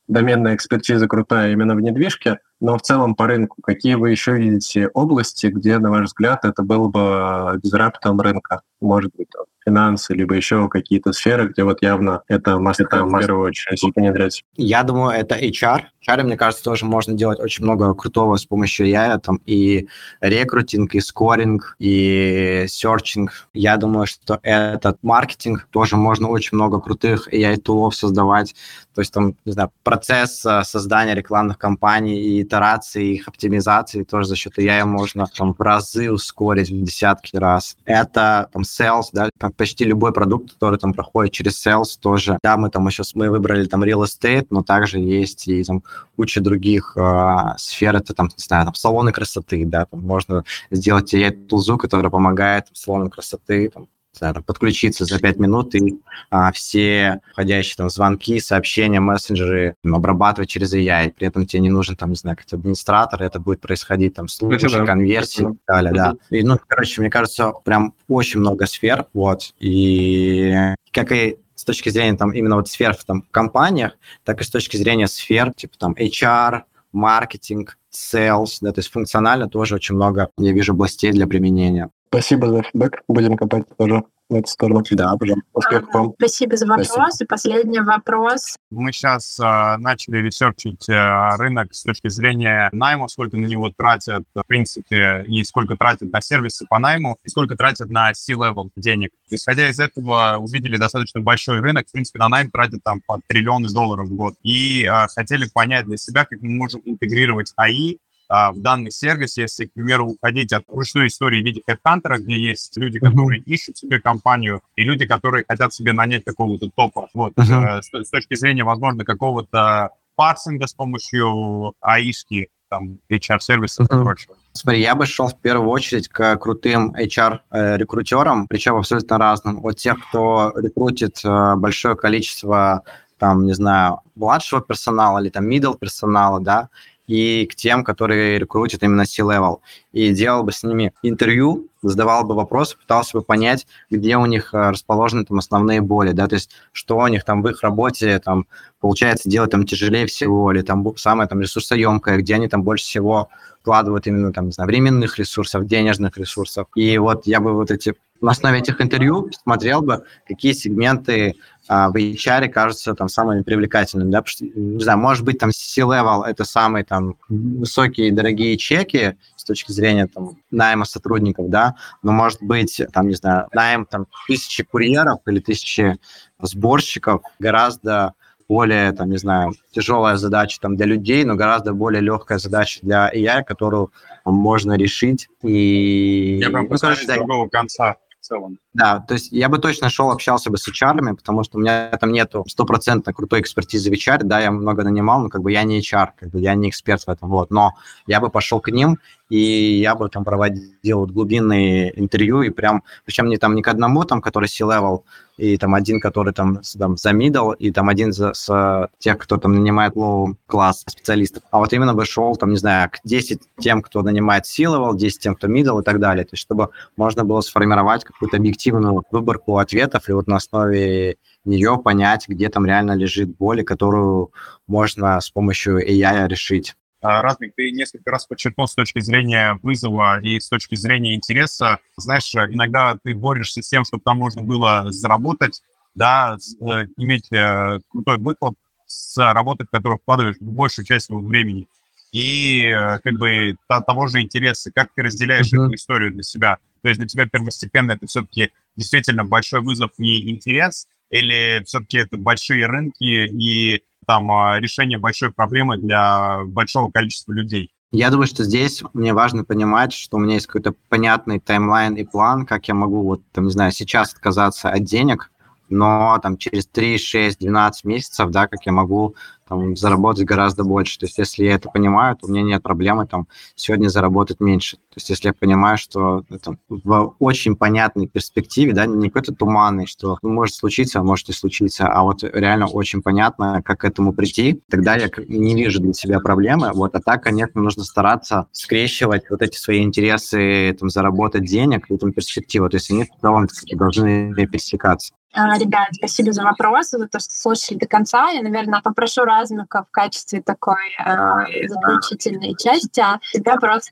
доменная экспертиза крутая именно в недвижке, но в целом по рынку, какие вы еще видите области, где, на ваш взгляд, это было бы дизраптом рынка? Может быть, финансы, либо еще какие-то сферы, где вот явно это масса в первую очередь внедрять? Я думаю, это HR. HR, мне кажется, тоже можно делать очень много крутого с помощью AI, там и рекрутинг, и скоринг, и серчинг. Я думаю, что этот маркетинг тоже можно очень много крутых AI-тулов создавать. То есть там, не знаю, процесс э, создания рекламных кампаний и итерации, их оптимизации тоже за счет AI можно там в разы ускорить в десятки раз. Это там sales, да, почти любой продукт, который там проходит через sales тоже. Да, мы там еще мы выбрали там real estate, но также есть и там куча других э, сфер, это там, не знаю, там салоны красоты, да, там можно сделать AI тулзу, которая помогает салонам красоты там, знаю, подключиться за 5 минут и а, все входящие там звонки, сообщения, мессенджеры там, обрабатывать через AI. При этом тебе не нужен там, не знаю, как администратор, это будет происходить там случаи, да. конверсии и так далее, да. И, ну, короче, мне кажется, прям очень много сфер, вот, и как и с точки зрения там именно вот сфер в там, компаниях, так и с точки зрения сфер, типа там HR, маркетинг, sales, да, то есть функционально тоже очень много, я вижу, областей для применения. Спасибо за фидбэк. Будем копать тоже в эту сторону. Да, пожалуйста. Успехов вам. Спасибо за вопрос. Спасибо. И последний вопрос. Мы сейчас э, начали ресерчить э, рынок с точки зрения найма, сколько на него тратят, в принципе, и сколько тратят на сервисы по найму, и сколько тратят на C-level денег. Исходя из этого, увидели достаточно большой рынок. В принципе, на найм тратят там по триллионы долларов в год. И э, хотели понять для себя, как мы можем интегрировать АИ а, в данный сервис, если, к примеру, уходить от ручной истории в виде HeadHunter, где есть люди, которые mm-hmm. ищут себе компанию, и люди, которые хотят себе нанять какого-то топа. Вот, mm-hmm. с, с точки зрения, возможно, какого-то парсинга с помощью аишки, там, HR-сервисов mm-hmm. и прочего. Смотри, я бы шел в первую очередь к крутым HR-рекрутерам, причем абсолютно разным. От тех, кто рекрутит большое количество там, не знаю, младшего персонала или там middle персонала, да, и к тем, которые рекрутят именно C-level. И делал бы с ними интервью, задавал бы вопросы, пытался бы понять, где у них э, расположены там основные боли, да, то есть что у них там в их работе там получается делать там тяжелее всего, или там самое там ресурсоемкое, где они там больше всего вкладывают именно там, не знаю, временных ресурсов, денежных ресурсов. И вот я бы вот эти на основе этих интервью смотрел бы, какие сегменты а, в HR кажутся там самыми привлекательными, да, потому что, не знаю, может быть, там C-level – это самые там высокие дорогие чеки с точки зрения там найма сотрудников, да, но может быть, там, не знаю, найм там тысячи курьеров или тысячи сборщиков гораздо более, там, не знаю, тяжелая задача там для людей, но гораздо более легкая задача для AI, которую можно решить. И... Я прям ну, короче, другого конца целом. Да, то есть я бы точно шел, общался бы с HR, потому что у меня там нету стопроцентно крутой экспертизы в HR, да, я много нанимал, но как бы я не HR, как бы я не эксперт в этом, вот, но я бы пошел к ним, и я бы там проводил вот глубинные интервью, и прям, причем не там не к одному, там, который C-level, и там один, который там, там за middle, и там один за, с тех, кто там нанимает low класс специалистов. А вот именно бы шел, там, не знаю, к 10 тем, кто нанимает C-level, 10 тем, кто middle и так далее. То есть чтобы можно было сформировать какую-то объективную выборку ответов, и вот на основе нее понять, где там реально лежит боль, которую можно с помощью AI решить. А, Размик, ты несколько раз подчеркнул с точки зрения вызова и с точки зрения интереса. Знаешь, иногда ты борешься с тем, чтобы там можно было заработать, да, э, иметь э, крутой выхлоп с работы, в которую вкладываешь большую часть своего времени. И э, как бы того же интереса, как ты разделяешь uh-huh. эту историю для себя. То есть для тебя первостепенно это все-таки действительно большой вызов и интерес, или все-таки это большие рынки и там а, решение большой проблемы для большого количества людей. Я думаю, что здесь мне важно понимать, что у меня есть какой-то понятный таймлайн и план, как я могу, вот, там, не знаю, сейчас отказаться от денег, но там через 3, 6, 12 месяцев, да, как я могу там, заработать гораздо больше. То есть если я это понимаю, то у меня нет проблемы там сегодня заработать меньше. То есть если я понимаю, что это в очень понятной перспективе, да, не какой-то туманный, что ну, может случиться, а может не случиться, а вот реально очень понятно, как к этому прийти, тогда я не вижу для себя проблемы. Вот, а так, конечно, нужно стараться скрещивать вот эти свои интересы, там, заработать денег и там перспективу. То есть они в целом должны пересекаться. А, ребят, спасибо за вопросы, за то, что слушали до конца. Я, наверное, попрошу Размика в качестве такой э, заключительной части. Тебя просто...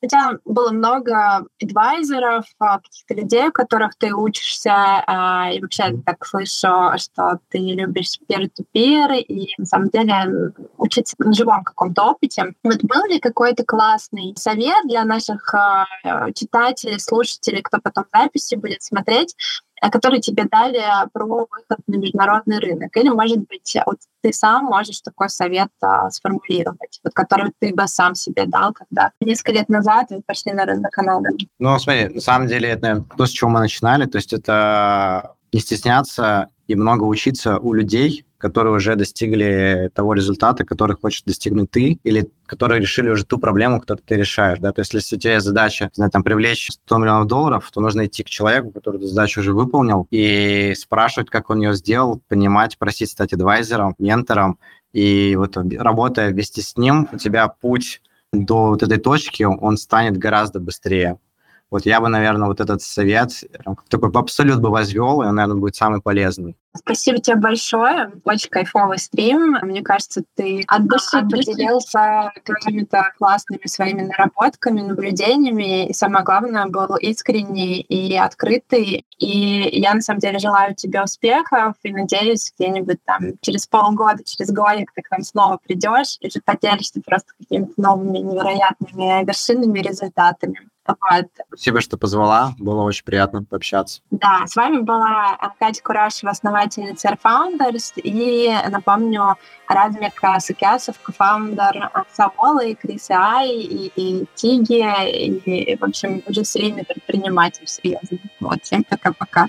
Тебя было много адвайзеров, а, каких-то людей, у которых ты учишься, э, и вообще так слышу, что ты любишь peer-to-peer, и на самом деле учиться на живом каком-то опыте. Вот был ли какой-то классный совет для наших э, читателей, слушателей, кто потом записи будет смотреть, которые тебе дали про выход на международный рынок. Или, может быть, вот ты сам можешь такой совет а, сформулировать, вот, который ты бы сам себе дал, когда несколько лет назад вы пошли на рынок Канады. Ну, смотри, на самом деле это то, с чего мы начинали, то есть это не стесняться и много учиться у людей, которые уже достигли того результата, который хочешь достигнуть ты, или которые решили уже ту проблему, которую ты решаешь. Да? То есть если у тебя есть задача знаю, там, привлечь 100 миллионов долларов, то нужно идти к человеку, который эту задачу уже выполнил, и спрашивать, как он ее сделал, понимать, просить стать адвайзером, ментором, и вот работая вместе с ним, у тебя путь до вот этой точки, он станет гораздо быстрее. Вот я бы, наверное, вот этот совет такой абсолют бы возвел, и он, наверное, будет самый полезный. Спасибо тебе большое. Очень кайфовый стрим. Мне кажется, ты от души поделился какими-то классными своими наработками, наблюдениями. И самое главное, был искренний и открытый. И я, на самом деле, желаю тебе успехов и надеюсь, где-нибудь там через полгода, через годик ты к нам снова придешь и же поделишься просто какими-то новыми невероятными вершинами результатами. Вот. Спасибо, что позвала. Было очень приятно пообщаться. Да, с вами была Катя Курашева, основательница Air Founders, и, напомню, Радмик Сукясов, кофаундер Самолы, Крис Ай, и, и Тиги, и, в общем, уже серийный предприниматель серьезный. Вот, всем пока-пока.